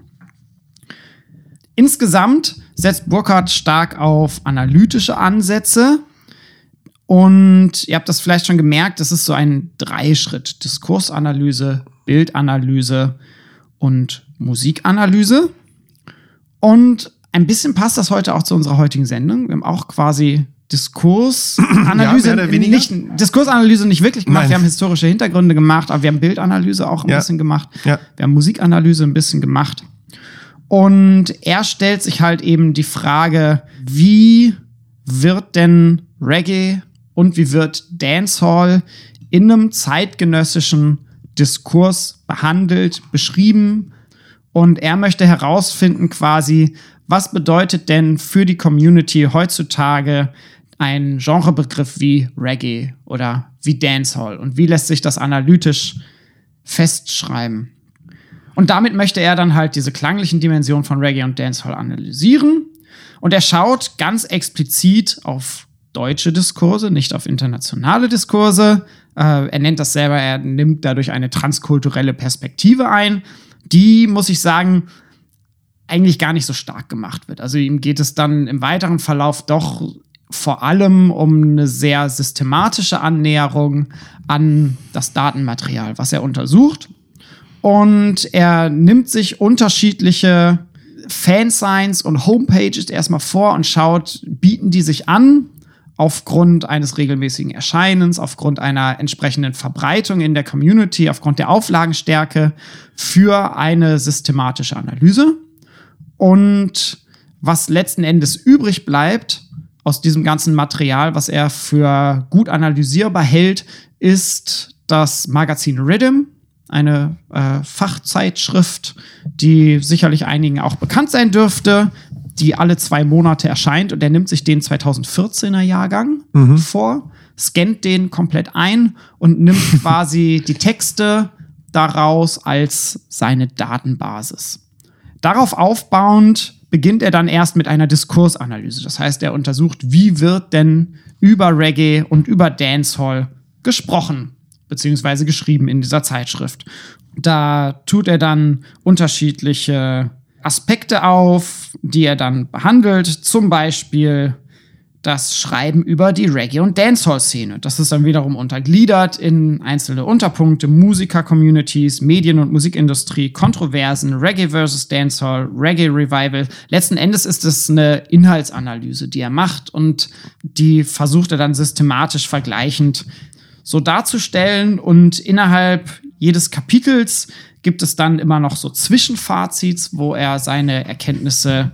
Insgesamt setzt Burkhardt stark auf analytische Ansätze und ihr habt das vielleicht schon gemerkt, das ist so ein Dreischritt. Diskursanalyse, Bildanalyse und Musikanalyse. Und ein bisschen passt das heute auch zu unserer heutigen Sendung. Wir haben auch quasi Diskursanalyse, Ja, nicht, Diskursanalyse nicht wirklich gemacht. Nein. Wir haben historische Hintergründe gemacht, aber wir haben Bildanalyse auch ein Ja. bisschen gemacht. Ja. Wir haben Musikanalyse ein bisschen gemacht. Und er stellt sich halt eben die Frage, wie wird denn Reggae und wie wird Dancehall in einem zeitgenössischen Diskurs behandelt, beschrieben? Und er möchte herausfinden quasi, was bedeutet denn für die Community heutzutage ein Genrebegriff wie Reggae oder wie Dancehall? Und wie lässt sich das analytisch festschreiben? Und damit möchte er dann halt diese klanglichen Dimensionen von Reggae und Dancehall analysieren. Und er schaut ganz explizit auf deutsche Diskurse, nicht auf internationale Diskurse. Äh, er nennt das selber, er nimmt dadurch eine transkulturelle Perspektive ein, die, muss ich sagen, eigentlich gar nicht so stark gemacht wird. Also ihm geht es dann im weiteren Verlauf doch vor allem um eine sehr systematische Annäherung an das Datenmaterial, was er untersucht. Und er nimmt sich unterschiedliche Fansigns und Homepages erstmal vor und schaut, bieten die sich an aufgrund eines regelmäßigen Erscheinens, aufgrund einer entsprechenden Verbreitung in der Community, aufgrund der Auflagenstärke für eine systematische Analyse. Und was letzten Endes übrig bleibt aus diesem ganzen Material, was er für gut analysierbar hält, ist das Magazin Rhythm, eine äh, Fachzeitschrift, die sicherlich einigen auch bekannt sein dürfte, die alle zwei Monate erscheint und er nimmt sich den 2014er Jahrgang vor, scannt den komplett ein und nimmt quasi die Texte daraus als seine Datenbasis. Darauf aufbauend beginnt er dann erst mit einer Diskursanalyse. Das heißt, er untersucht, wie wird denn über Reggae und über Dancehall gesprochen beziehungsweise geschrieben in dieser Zeitschrift. Da tut er dann unterschiedliche Aspekte auf, die er dann behandelt, zum Beispiel das Schreiben über die Reggae- und Dancehall-Szene. Das ist dann wiederum untergliedert in einzelne Unterpunkte, Musiker-Communities, Medien- und Musikindustrie, Kontroversen, Reggae versus Dancehall, Reggae-Revival. Letzten Endes ist es eine Inhaltsanalyse, die er macht und die versucht er dann systematisch vergleichend so darzustellen und innerhalb jedes Kapitels gibt es dann immer noch so Zwischenfazits, wo er seine Erkenntnisse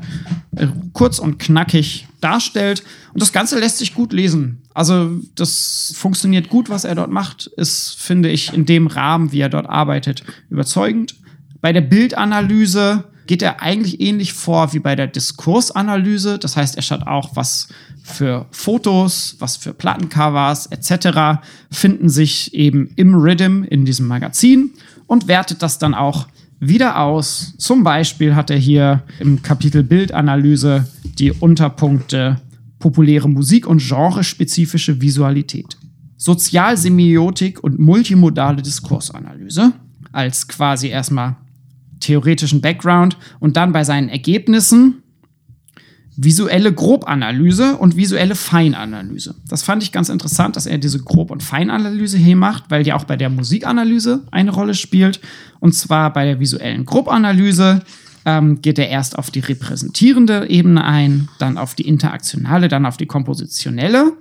äh, kurz und knackig darstellt. Und das Ganze lässt sich gut lesen. Also das funktioniert gut, was er dort macht, ist, finde ich, in dem Rahmen, wie er dort arbeitet, überzeugend. Bei der Bildanalyse geht er eigentlich ähnlich vor wie bei der Diskursanalyse. Das heißt, er schaut auch, was für Fotos, was für Plattencovers etc. finden sich eben im Rhythm in diesem Magazin und wertet das dann auch wieder aus. Zum Beispiel hat er hier im Kapitel Bildanalyse die Unterpunkte populäre Musik und genrespezifische Visualität. Sozialsemiotik und multimodale Diskursanalyse als quasi erstmal theoretischen Background und dann bei seinen Ergebnissen visuelle Grobanalyse und visuelle Feinanalyse. Das fand ich ganz interessant, dass er diese Grob- und Feinanalyse hier macht, weil die auch bei der Musikanalyse eine Rolle spielt. Und zwar bei der visuellen Grobanalyse ähm, geht er erst auf die repräsentierende Ebene ein, dann auf die interaktionale, dann auf die kompositionelle.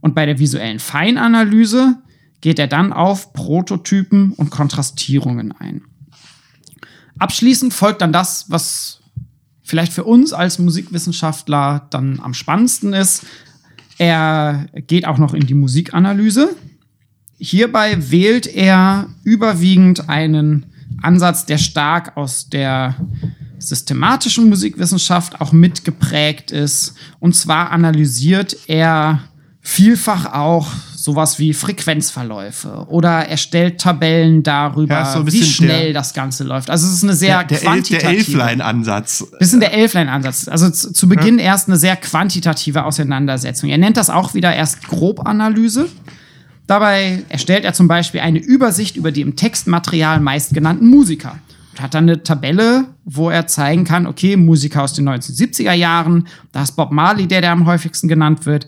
Und bei der visuellen Feinanalyse geht er dann auf Prototypen und Kontrastierungen ein. Abschließend folgt dann das, was vielleicht für uns als Musikwissenschaftler dann am spannendsten ist. Er geht auch noch in die Musikanalyse. Hierbei wählt er überwiegend einen Ansatz, der stark aus der systematischen Musikwissenschaft auch mitgeprägt ist. Und zwar analysiert er vielfach auch sowas wie Frequenzverläufe oder erstellt Tabellen darüber, Ja, so wie schnell der- das Ganze läuft. Also es ist eine sehr Der, der, Elf, der quantitative. Elflein-Ansatz. Bisschen der Elflein-Ansatz. Also zu, zu Beginn erst eine sehr quantitative Auseinandersetzung. Er nennt das auch wieder erst Grobanalyse. Dabei erstellt er zum Beispiel eine Übersicht über die im Textmaterial meistgenannten Musiker. Und hat dann eine Tabelle, wo er zeigen kann, okay, Musiker aus den 1970er Jahren, da ist Bob Marley der, der am häufigsten genannt wird.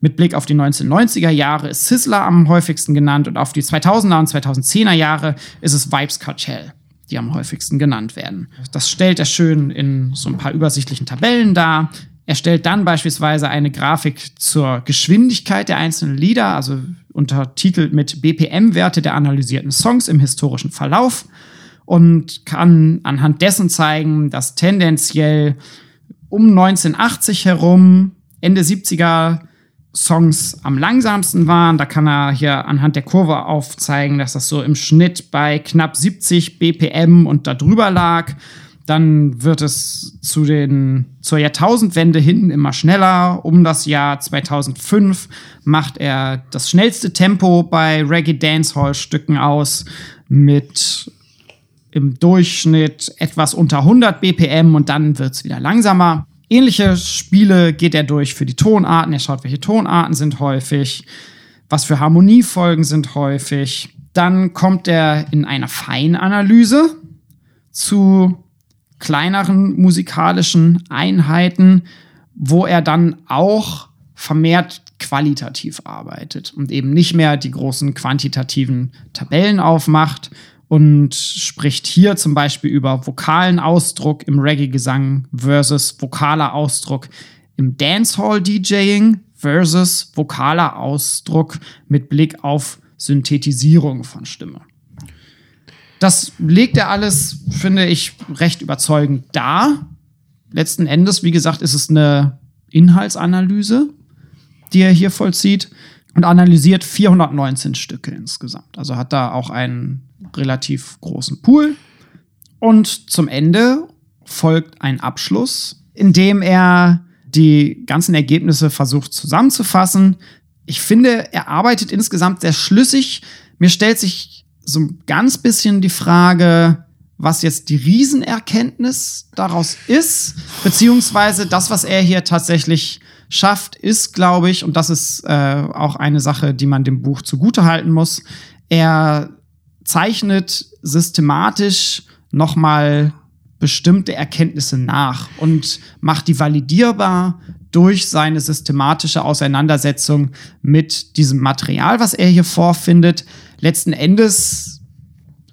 Mit Blick auf die 1990er Jahre ist Sizzler am häufigsten genannt und auf die 2000er und 2010er Jahre ist es Vibes Cartel, die am häufigsten genannt werden. Das stellt er schön in so ein paar übersichtlichen Tabellen dar. Er stellt dann beispielsweise eine Grafik zur Geschwindigkeit der einzelnen Lieder, also untertitelt mit BPM-Werte der analysierten Songs im historischen Verlauf und kann anhand dessen zeigen, dass tendenziell um 1980 herum, Ende 70er, Songs am langsamsten waren. Da kann er hier anhand der Kurve aufzeigen, dass das so im Schnitt bei knapp 70 BPM und darüber lag. Dann wird es zu den, zur Jahrtausendwende hin immer schneller. Um das Jahr 2005 macht er das schnellste Tempo bei Reggae Dancehall Stücken aus mit im Durchschnitt etwas unter 100 BPM und dann wird es wieder langsamer. Ähnliche Spiele geht er durch für die Tonarten. Er schaut, welche Tonarten sind häufig, was für Harmoniefolgen sind häufig. Dann kommt er in einer Feinanalyse zu kleineren musikalischen Einheiten, wo er dann auch vermehrt qualitativ arbeitet und eben nicht mehr die großen quantitativen Tabellen aufmacht und spricht hier zum Beispiel über vokalen Ausdruck im Reggae-Gesang versus vokaler Ausdruck im Dancehall-DJing versus vokaler Ausdruck mit Blick auf Synthetisierung von Stimme. Das legt er alles, finde ich, recht überzeugend dar. Letzten Endes, wie gesagt, ist es eine Inhaltsanalyse, die er hier vollzieht und analysiert 419 Stücke insgesamt. Also hat da auch einen relativ großen Pool. Und zum Ende folgt ein Abschluss, in dem er die ganzen Ergebnisse versucht zusammenzufassen. Ich finde, er arbeitet insgesamt sehr schlüssig. Mir stellt sich so ein ganz bisschen die Frage, was jetzt die Riesenerkenntnis daraus ist, beziehungsweise das, was er hier tatsächlich schafft, ist, glaube ich, und das ist äh, auch eine Sache, die man dem Buch zugutehalten muss. Er zeichnet systematisch nochmal bestimmte Erkenntnisse nach und macht die validierbar durch seine systematische Auseinandersetzung mit diesem Material, was er hier vorfindet. Letzten Endes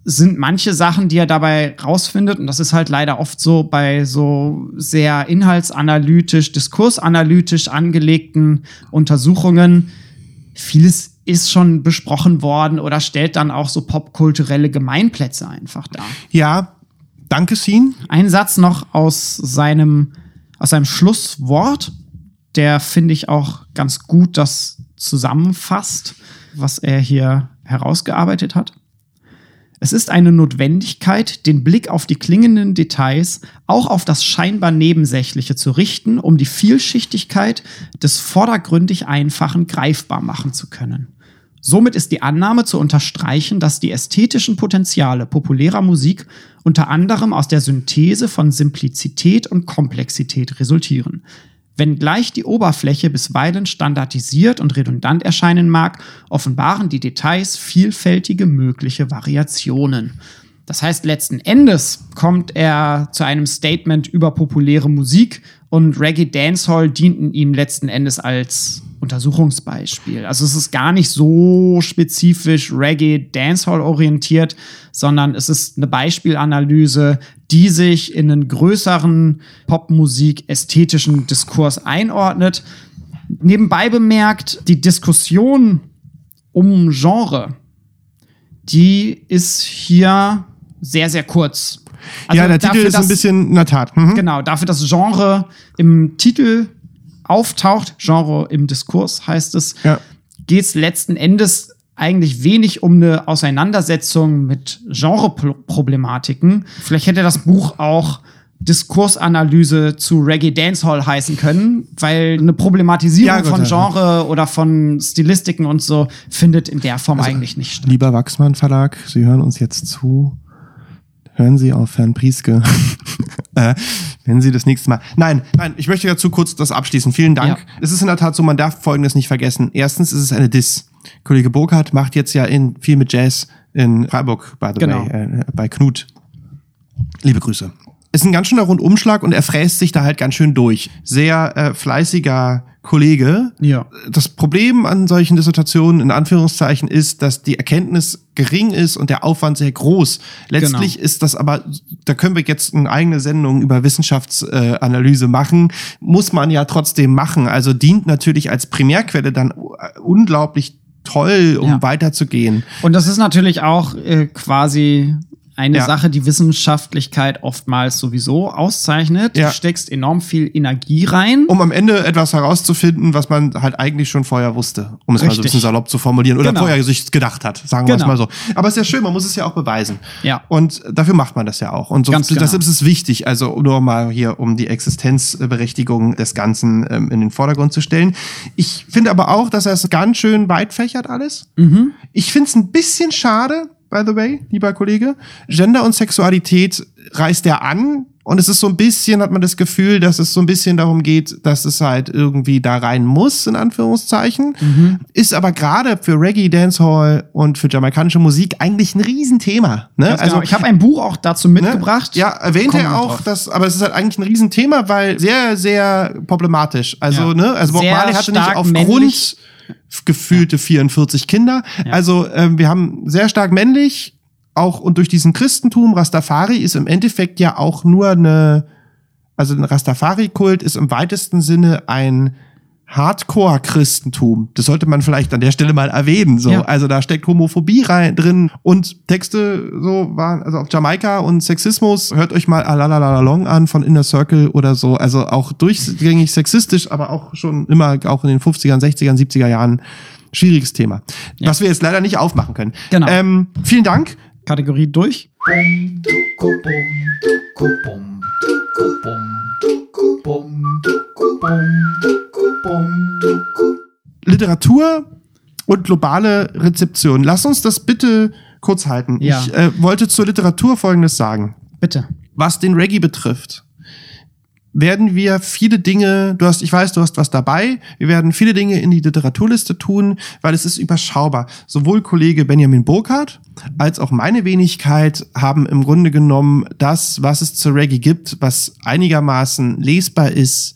sind manche Sachen, die er dabei rausfindet, und das ist halt leider oft so bei so sehr inhaltsanalytisch, diskursanalytisch angelegten Untersuchungen, vieles ist schon besprochen worden oder stellt dann auch so popkulturelle Gemeinplätze einfach dar. Ja, danke, Sin. Ein Satz noch aus seinem, aus seinem Schlusswort, der finde ich auch ganz gut das zusammenfasst, was er hier herausgearbeitet hat. Es ist eine Notwendigkeit, den Blick auf die klingenden Details, auch auf das scheinbar Nebensächliche zu richten, um die Vielschichtigkeit des vordergründig Einfachen greifbar machen zu können. Somit ist die Annahme zu unterstreichen, dass die ästhetischen Potenziale populärer Musik unter anderem aus der Synthese von Simplizität und Komplexität resultieren. Wenngleich die Oberfläche bisweilen standardisiert und redundant erscheinen mag, offenbaren die Details vielfältige mögliche Variationen. Das heißt, letzten Endes kommt er zu einem Statement über populäre Musik und Reggae Dancehall dienten ihm letzten Endes als Untersuchungsbeispiel. Also es ist gar nicht so spezifisch Reggae Dancehall orientiert, sondern es ist eine Beispielanalyse, die sich in einen größeren Popmusik ästhetischen Diskurs einordnet. Nebenbei bemerkt, die Diskussion um Genre, die ist hier sehr, sehr kurz. Also ja, der Titel ist dass, ein bisschen, in der Tat. Mhm. Genau, dafür das Genre im Titel auftaucht, Genre im Diskurs heißt es, ja. geht es letzten Endes eigentlich wenig um eine Auseinandersetzung mit Genreproblematiken. Vielleicht hätte das Buch auch Diskursanalyse zu Reggae Dancehall heißen können, weil eine Problematisierung ja, von Genre oder von Stilistiken und so findet in der Form also, eigentlich nicht statt. Lieber Wachsmann Verlag, Sie hören uns jetzt zu. Hören Sie auf Herrn Prieske. Äh, wenn Sie das nächste Mal. Nein, nein, ich möchte dazu kurz das abschließen. Vielen Dank. Ja. Es ist in der Tat so, man darf Folgendes nicht vergessen. Erstens ist es eine Diss. Kollege Burkhardt macht jetzt ja in, viel mit Jazz in Freiburg, by the genau. way, äh, bei Knut. Liebe Grüße. Ist ein ganz schöner Rundumschlag und er fräst sich da halt ganz schön durch. Sehr äh, fleißiger Kollege. Ja. Das Problem an solchen Dissertationen in Anführungszeichen ist, dass die Erkenntnis gering ist und der Aufwand sehr groß. Letztlich genau. ist das aber, da können wir jetzt eine eigene Sendung über Wissenschaftsanalyse äh, machen, muss man ja trotzdem machen. Also dient natürlich als Primärquelle dann unglaublich toll, um ja. weiterzugehen. Und das ist natürlich auch äh, quasi eine ja. Sache, die Wissenschaftlichkeit oftmals sowieso auszeichnet. Ja. Du steckst enorm viel Energie rein. Um am Ende etwas herauszufinden, was man halt eigentlich schon vorher wusste, um es Richtig. mal so ein bisschen salopp zu formulieren oder genau. vorher sich gedacht hat, sagen wir es genau. mal so. Aber es ist ja schön, man muss es ja auch beweisen. Ja. Und dafür macht man das ja auch. Und so, Ganz genau. deshalb ist es wichtig, also nur mal hier, um die Existenzberechtigung des Ganzen ähm, in den Vordergrund zu stellen. Ich finde aber auch, dass er es ganz schön weit fächert alles. Mhm. Ich finde es ein bisschen schade, by the way, lieber Kollege. Gender und Sexualität reißt er an. Und es ist so ein bisschen, hat man das Gefühl, dass es so ein bisschen darum geht, dass es halt irgendwie da rein muss, in Anführungszeichen. Mhm. Ist aber gerade für Reggae, Dancehall und für jamaikanische Musik eigentlich ein Riesenthema. Ne? Ganz also genau. ich habe ein Buch auch dazu ne? mitgebracht. Ne? Ja, erwähnt er auch, dass, aber es ist halt eigentlich ein Riesenthema, weil sehr, sehr problematisch. Also, ja. ne, also Bob Marley hatte nicht aufgrund gefühlte 44 Kinder. Also ähm, wir haben sehr stark männlich, auch und durch diesen Christentum, Rastafari ist im Endeffekt ja auch nur eine, also ein Rastafari-Kult ist im weitesten Sinne ein Hardcore-Christentum. Das sollte man vielleicht an der Stelle mal erwähnen. So, ja. also da steckt Homophobie rein drin und Texte so waren also auf Jamaika und Sexismus. Hört euch mal Alalalalong an von Inner Circle oder so. Also auch durchgängig sexistisch, aber auch schon immer auch in den 50ern, 60ern, 70er Jahren schwieriges Thema, ja. was wir jetzt leider nicht aufmachen können. Genau. Ähm, vielen Dank. Kategorie durch. Literatur und globale Rezeption. Lass uns das bitte kurz halten. Ja. Ich äh, wollte zur Literatur Folgendes sagen. Bitte. Was den Reggae betrifft, werden wir viele Dinge, du hast, ich weiß, du hast was dabei, wir werden viele Dinge in die Literaturliste tun, weil es ist überschaubar. Sowohl Kollege Benjamin Burkhardt als auch meine Wenigkeit haben im Grunde genommen das, was es zu Reggae gibt, was einigermaßen lesbar ist,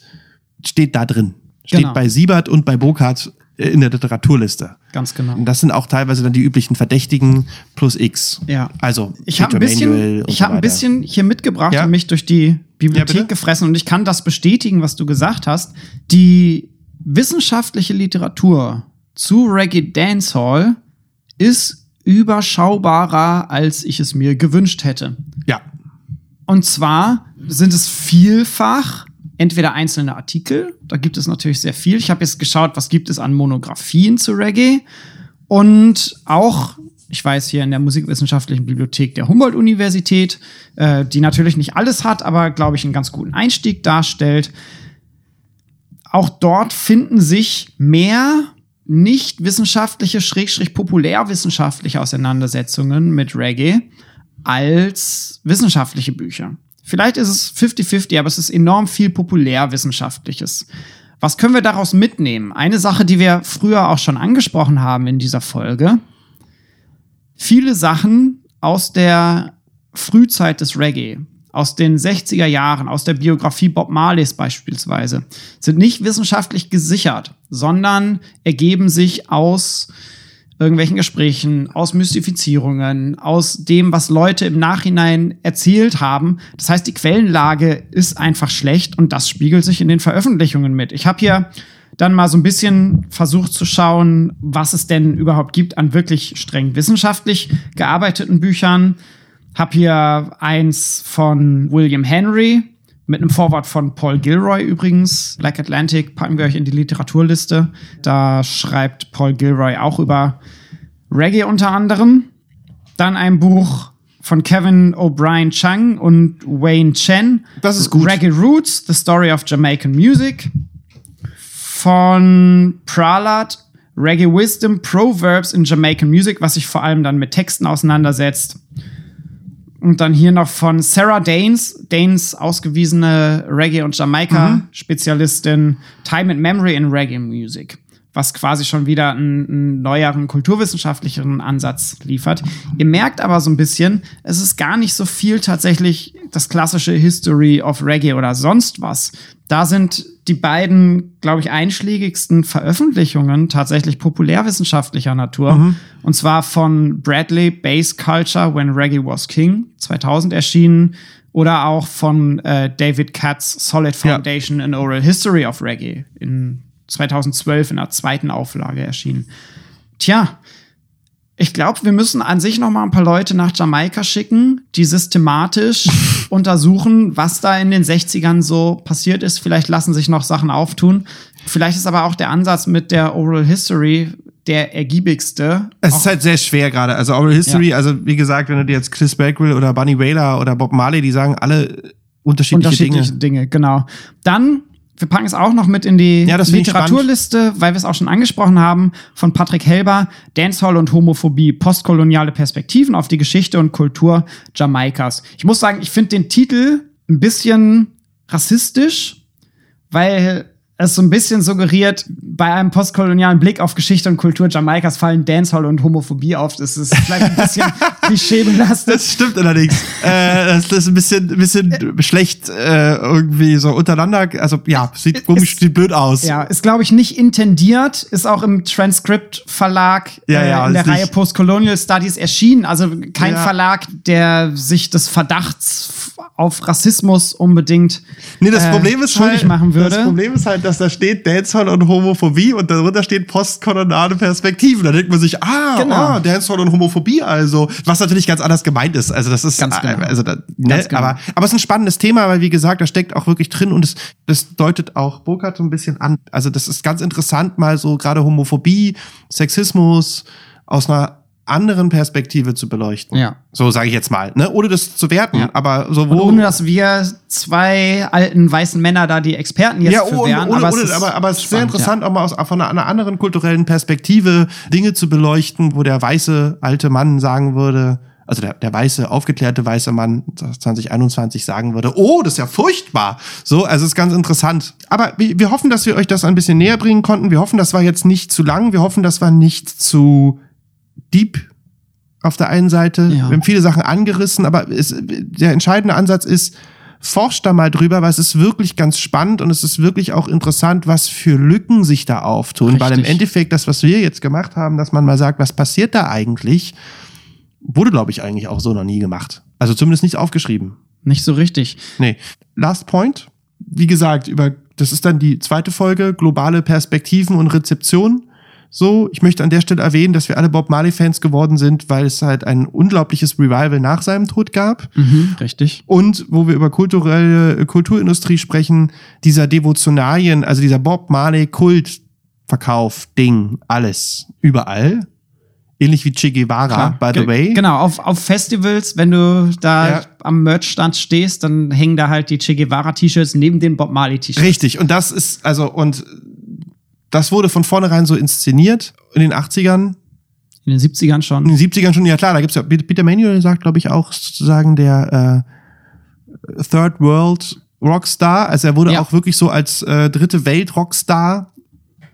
steht da drin. Steht Genau. bei Siebert und bei Burkhardt äh, in der Literaturliste. Ganz genau. Und das sind auch teilweise dann die üblichen Verdächtigen plus X. Ja. Also Ich habe ein bisschen, ich so habe ein bisschen hier mitgebracht Ja? und mich durch die Bibliothek bitte? gefressen und ich kann das bestätigen, was du gesagt hast. Die wissenschaftliche Literatur zu Reggae Dancehall ist überschaubarer, als ich es mir gewünscht hätte. Ja. Und zwar sind es vielfach entweder einzelne Artikel, da gibt es natürlich sehr viel. Ich habe jetzt geschaut, was gibt es an Monographien zu Reggae und auch, ich weiß hier in der Musikwissenschaftlichen Bibliothek der Humboldt-Universität, äh, die natürlich nicht alles hat, aber glaube ich einen ganz guten Einstieg darstellt. Auch dort finden sich mehr nicht wissenschaftliche, schrägstrich populärwissenschaftliche Auseinandersetzungen mit Reggae als wissenschaftliche Bücher. Vielleicht ist es 50-50, aber es ist enorm viel populärwissenschaftliches. Was können wir daraus mitnehmen? Eine Sache, die wir früher auch schon angesprochen haben in dieser Folge. Viele Sachen aus der Frühzeit des Reggae, aus den 60er Jahren, aus der Biografie Bob Marleys beispielsweise, sind nicht wissenschaftlich gesichert, sondern ergeben sich aus irgendwelchen Gesprächen, aus Mystifizierungen, aus dem, was Leute im Nachhinein erzählt haben. Das heißt, die Quellenlage ist einfach schlecht und das spiegelt sich in den Veröffentlichungen mit. Ich habe hier dann mal so ein bisschen versucht zu schauen, was es denn überhaupt gibt an wirklich streng wissenschaftlich gearbeiteten Büchern. Hab hier eins von William Henry mit einem Vorwort von Paul Gilroy übrigens. Black Atlantic packen wir euch in die Literaturliste. Da schreibt Paul Gilroy auch über Reggae unter anderem. Dann ein Buch von Kevin O'Brien Chung und Wayne Chen. Das ist gut. Reggae Roots, The Story of Jamaican Music. Von Pralat, Reggae Wisdom, Proverbs in Jamaican Music, was sich vor allem dann mit Texten auseinandersetzt. Und dann hier noch von Sarah Danes, Danes ausgewiesene Reggae- und Jamaika-Spezialistin, Time and Memory in Reggae Music, was quasi schon wieder einen, einen neueren kulturwissenschaftlicheren Ansatz liefert. Ihr merkt aber so ein bisschen, es ist gar nicht so viel tatsächlich das klassische History of Reggae oder sonst was. Da sind die beiden, glaube ich, einschlägigsten Veröffentlichungen tatsächlich populärwissenschaftlicher Natur. Und zwar von Bradley Bass Culture When Reggae Was King 2000 erschienen oder auch von äh, David Katz Solid Ja. Foundation and Oral History of Reggae in 2012 in der zweiten Auflage erschienen. Tja, ich glaube, wir müssen an sich noch mal ein paar Leute nach Jamaika schicken, die systematisch untersuchen, was da in den 60ern so passiert ist. Vielleicht lassen sich noch Sachen auftun. Vielleicht ist aber auch der Ansatz mit der Oral History der ergiebigste. Es ist halt sehr schwer gerade. Also Oral History, also wie gesagt, wenn du dir jetzt Chris Bagwell oder Bunny Whaler oder Bob Marley, die sagen alle unterschiedliche, unterschiedliche Dinge. Dinge. genau. Dann, wir packen es auch noch mit in die Ja, Literaturliste, weil wir es auch schon angesprochen haben, von Patrick Helber, Dancehall und Homophobie, postkoloniale Perspektiven auf die Geschichte und Kultur Jamaikas. Ich muss sagen, ich finde den Titel ein bisschen rassistisch, weil es so ein bisschen suggeriert, bei einem postkolonialen Blick auf Geschichte und Kultur Jamaikas fallen Dancehall und Homophobie auf. Das ist vielleicht ein bisschen klischeebelastet. Das stimmt allerdings. äh, das ist ein bisschen, bisschen schlecht äh, irgendwie so untereinander. Also ja, sieht komisch, ist- sieht blöd aus. Ja, ist, glaube ich, nicht intendiert, ist auch im Transcript Verlag Ja, äh, ja, in der Reihe nicht- Postcolonial Studies erschienen. Also kein Ja. Verlag, der sich des Verdachts auf Rassismus unbedingt Nee, das äh, Problem ist schuldig halt, machen würde. Das Problem ist halt, dass da steht Dancehall und Homophobie und darunter steht postkoloniale Perspektiven. Da denkt man sich, ah, Genau. ah, Dancehall und Homophobie also. Was natürlich ganz anders gemeint ist. Also das ist, Ganz genau. also da, ne, genau. aber, aber es ist ein spannendes Thema, weil wie gesagt, da steckt auch wirklich drin und es, das deutet auch Burkhardt so ein bisschen an. Also das ist ganz interessant, mal so gerade Homophobie, Sexismus aus einer anderen Perspektive zu beleuchten. Ja. So sage ich jetzt mal, ne? ohne das zu werten, Ja. aber so Und wo ohne, dass wir zwei alten weißen Männer da die Experten jetzt ja, für ohne, wären. ohne, aber, ohne, es ist aber, aber es ist sehr spannend, interessant, auch mal aus, von einer, einer anderen kulturellen Perspektive Dinge zu beleuchten, wo der weiße alte Mann sagen würde, also der, der weiße, aufgeklärte weiße Mann 2021 sagen würde, oh, das ist ja furchtbar. So, also es ist ganz interessant. Aber wir, wir hoffen, dass wir euch das ein bisschen näher bringen konnten. Wir hoffen, das war jetzt nicht zu lang. Wir hoffen, das war nicht zu deep auf der einen Seite. Ja. Wir haben viele Sachen angerissen, aber es, der entscheidende Ansatz ist, forscht da mal drüber, weil es ist wirklich ganz spannend und es ist wirklich auch interessant, was für Lücken sich da auftun. Weil im Richtig. Endeffekt das, was wir jetzt gemacht haben, dass man mal sagt, was passiert da eigentlich, wurde, glaube ich, eigentlich auch so noch nie gemacht. Also zumindest nicht aufgeschrieben. Nicht so richtig. Nee. Last Point. Wie gesagt, über, das ist dann die zweite Folge, globale Perspektiven und Rezeption. So, ich möchte an der Stelle erwähnen, dass wir alle Bob Marley-Fans geworden sind, weil es halt ein unglaubliches Revival nach seinem Tod gab. Mhm, richtig. Und wo wir über kulturelle Kulturindustrie sprechen, dieser Devotionalien, also dieser Bob Marley Kultverkauf, Ding, alles, überall. Ähnlich wie Che Guevara, Klar. by the way. Genau, auf, auf Festivals, wenn du da Ja. am Merchstand stehst, dann hängen da halt die Che Guevara-T-Shirts neben den Bob Marley-T-Shirts. Richtig, und das ist, also, und das wurde von vornherein so inszeniert in den 80ern, In den 70ern in schon. den 70ern schon, ja klar, da gibt's ja, Peter Manuel sagt, glaube ich, auch sozusagen der äh, Third World Rockstar. Also er wurde Ja. auch wirklich so als äh, dritte Welt Rockstar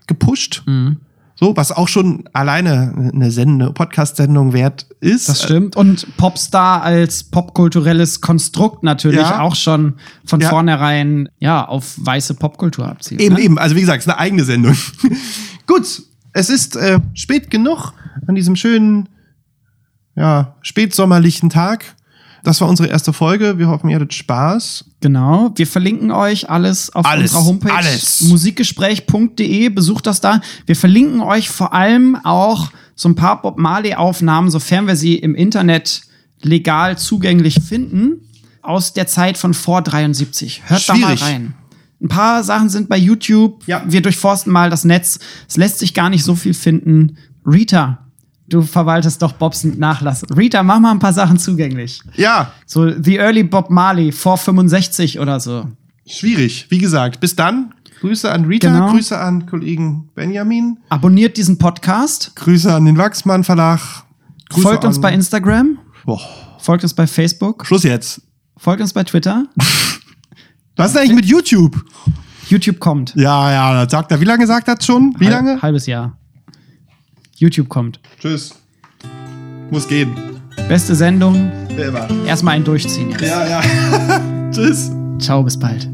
gepusht. Mhm. So, was auch schon alleine eine Sende, Podcast-Sendung wert ist. Das stimmt. Und Popstar als popkulturelles Konstrukt natürlich Ja. auch schon von Ja. vornherein ja auf weiße Popkultur abzielt. Eben, ne? eben. Also wie gesagt, es ist eine eigene Sendung. Gut, es ist äh, spät genug an diesem schönen, ja, spätsommerlichen Tag. Das war unsere erste Folge. Wir hoffen, ihr hattet Spaß. Genau. Wir verlinken euch alles auf Alles, unserer Homepage alles. musikgespräch.de. Besucht das da. Wir verlinken euch vor allem auch so ein paar Bob Marley Aufnahmen, sofern wir sie im Internet legal zugänglich finden, aus der Zeit von vor 73. Hört da Schwierig. mal rein. Ein paar Sachen sind bei YouTube. Ja. Wir durchforsten mal das Netz. Es lässt sich gar nicht so viel finden. Rita, du verwaltest doch Bobs Nachlass. Rita, mach mal ein paar Sachen zugänglich. Ja, So The Early Bob Marley vor 65 oder so. schwierig. Wie gesagt, bis dann. Grüße an Rita, Genau. Grüße an Kollegen Benjamin, Abonniert diesen Podcast. Grüße an den Wachsmann Verlag. Grüße folgt uns bei Instagram. Boah, Folgt uns bei Facebook. Schluss jetzt. Folgt uns bei Twitter. Was ist eigentlich mit YouTube? YouTube kommt. Ja, ja, das sagt er. Wie lange sagt das schon? Wie lange? Halb, halbes Jahr. YouTube kommt. Tschüss. Muss gehen. Beste Sendung. Wer war? Erstmal ein Durchziehen jetzt. Ja, ja. Tschüss. Ciao, bis bald.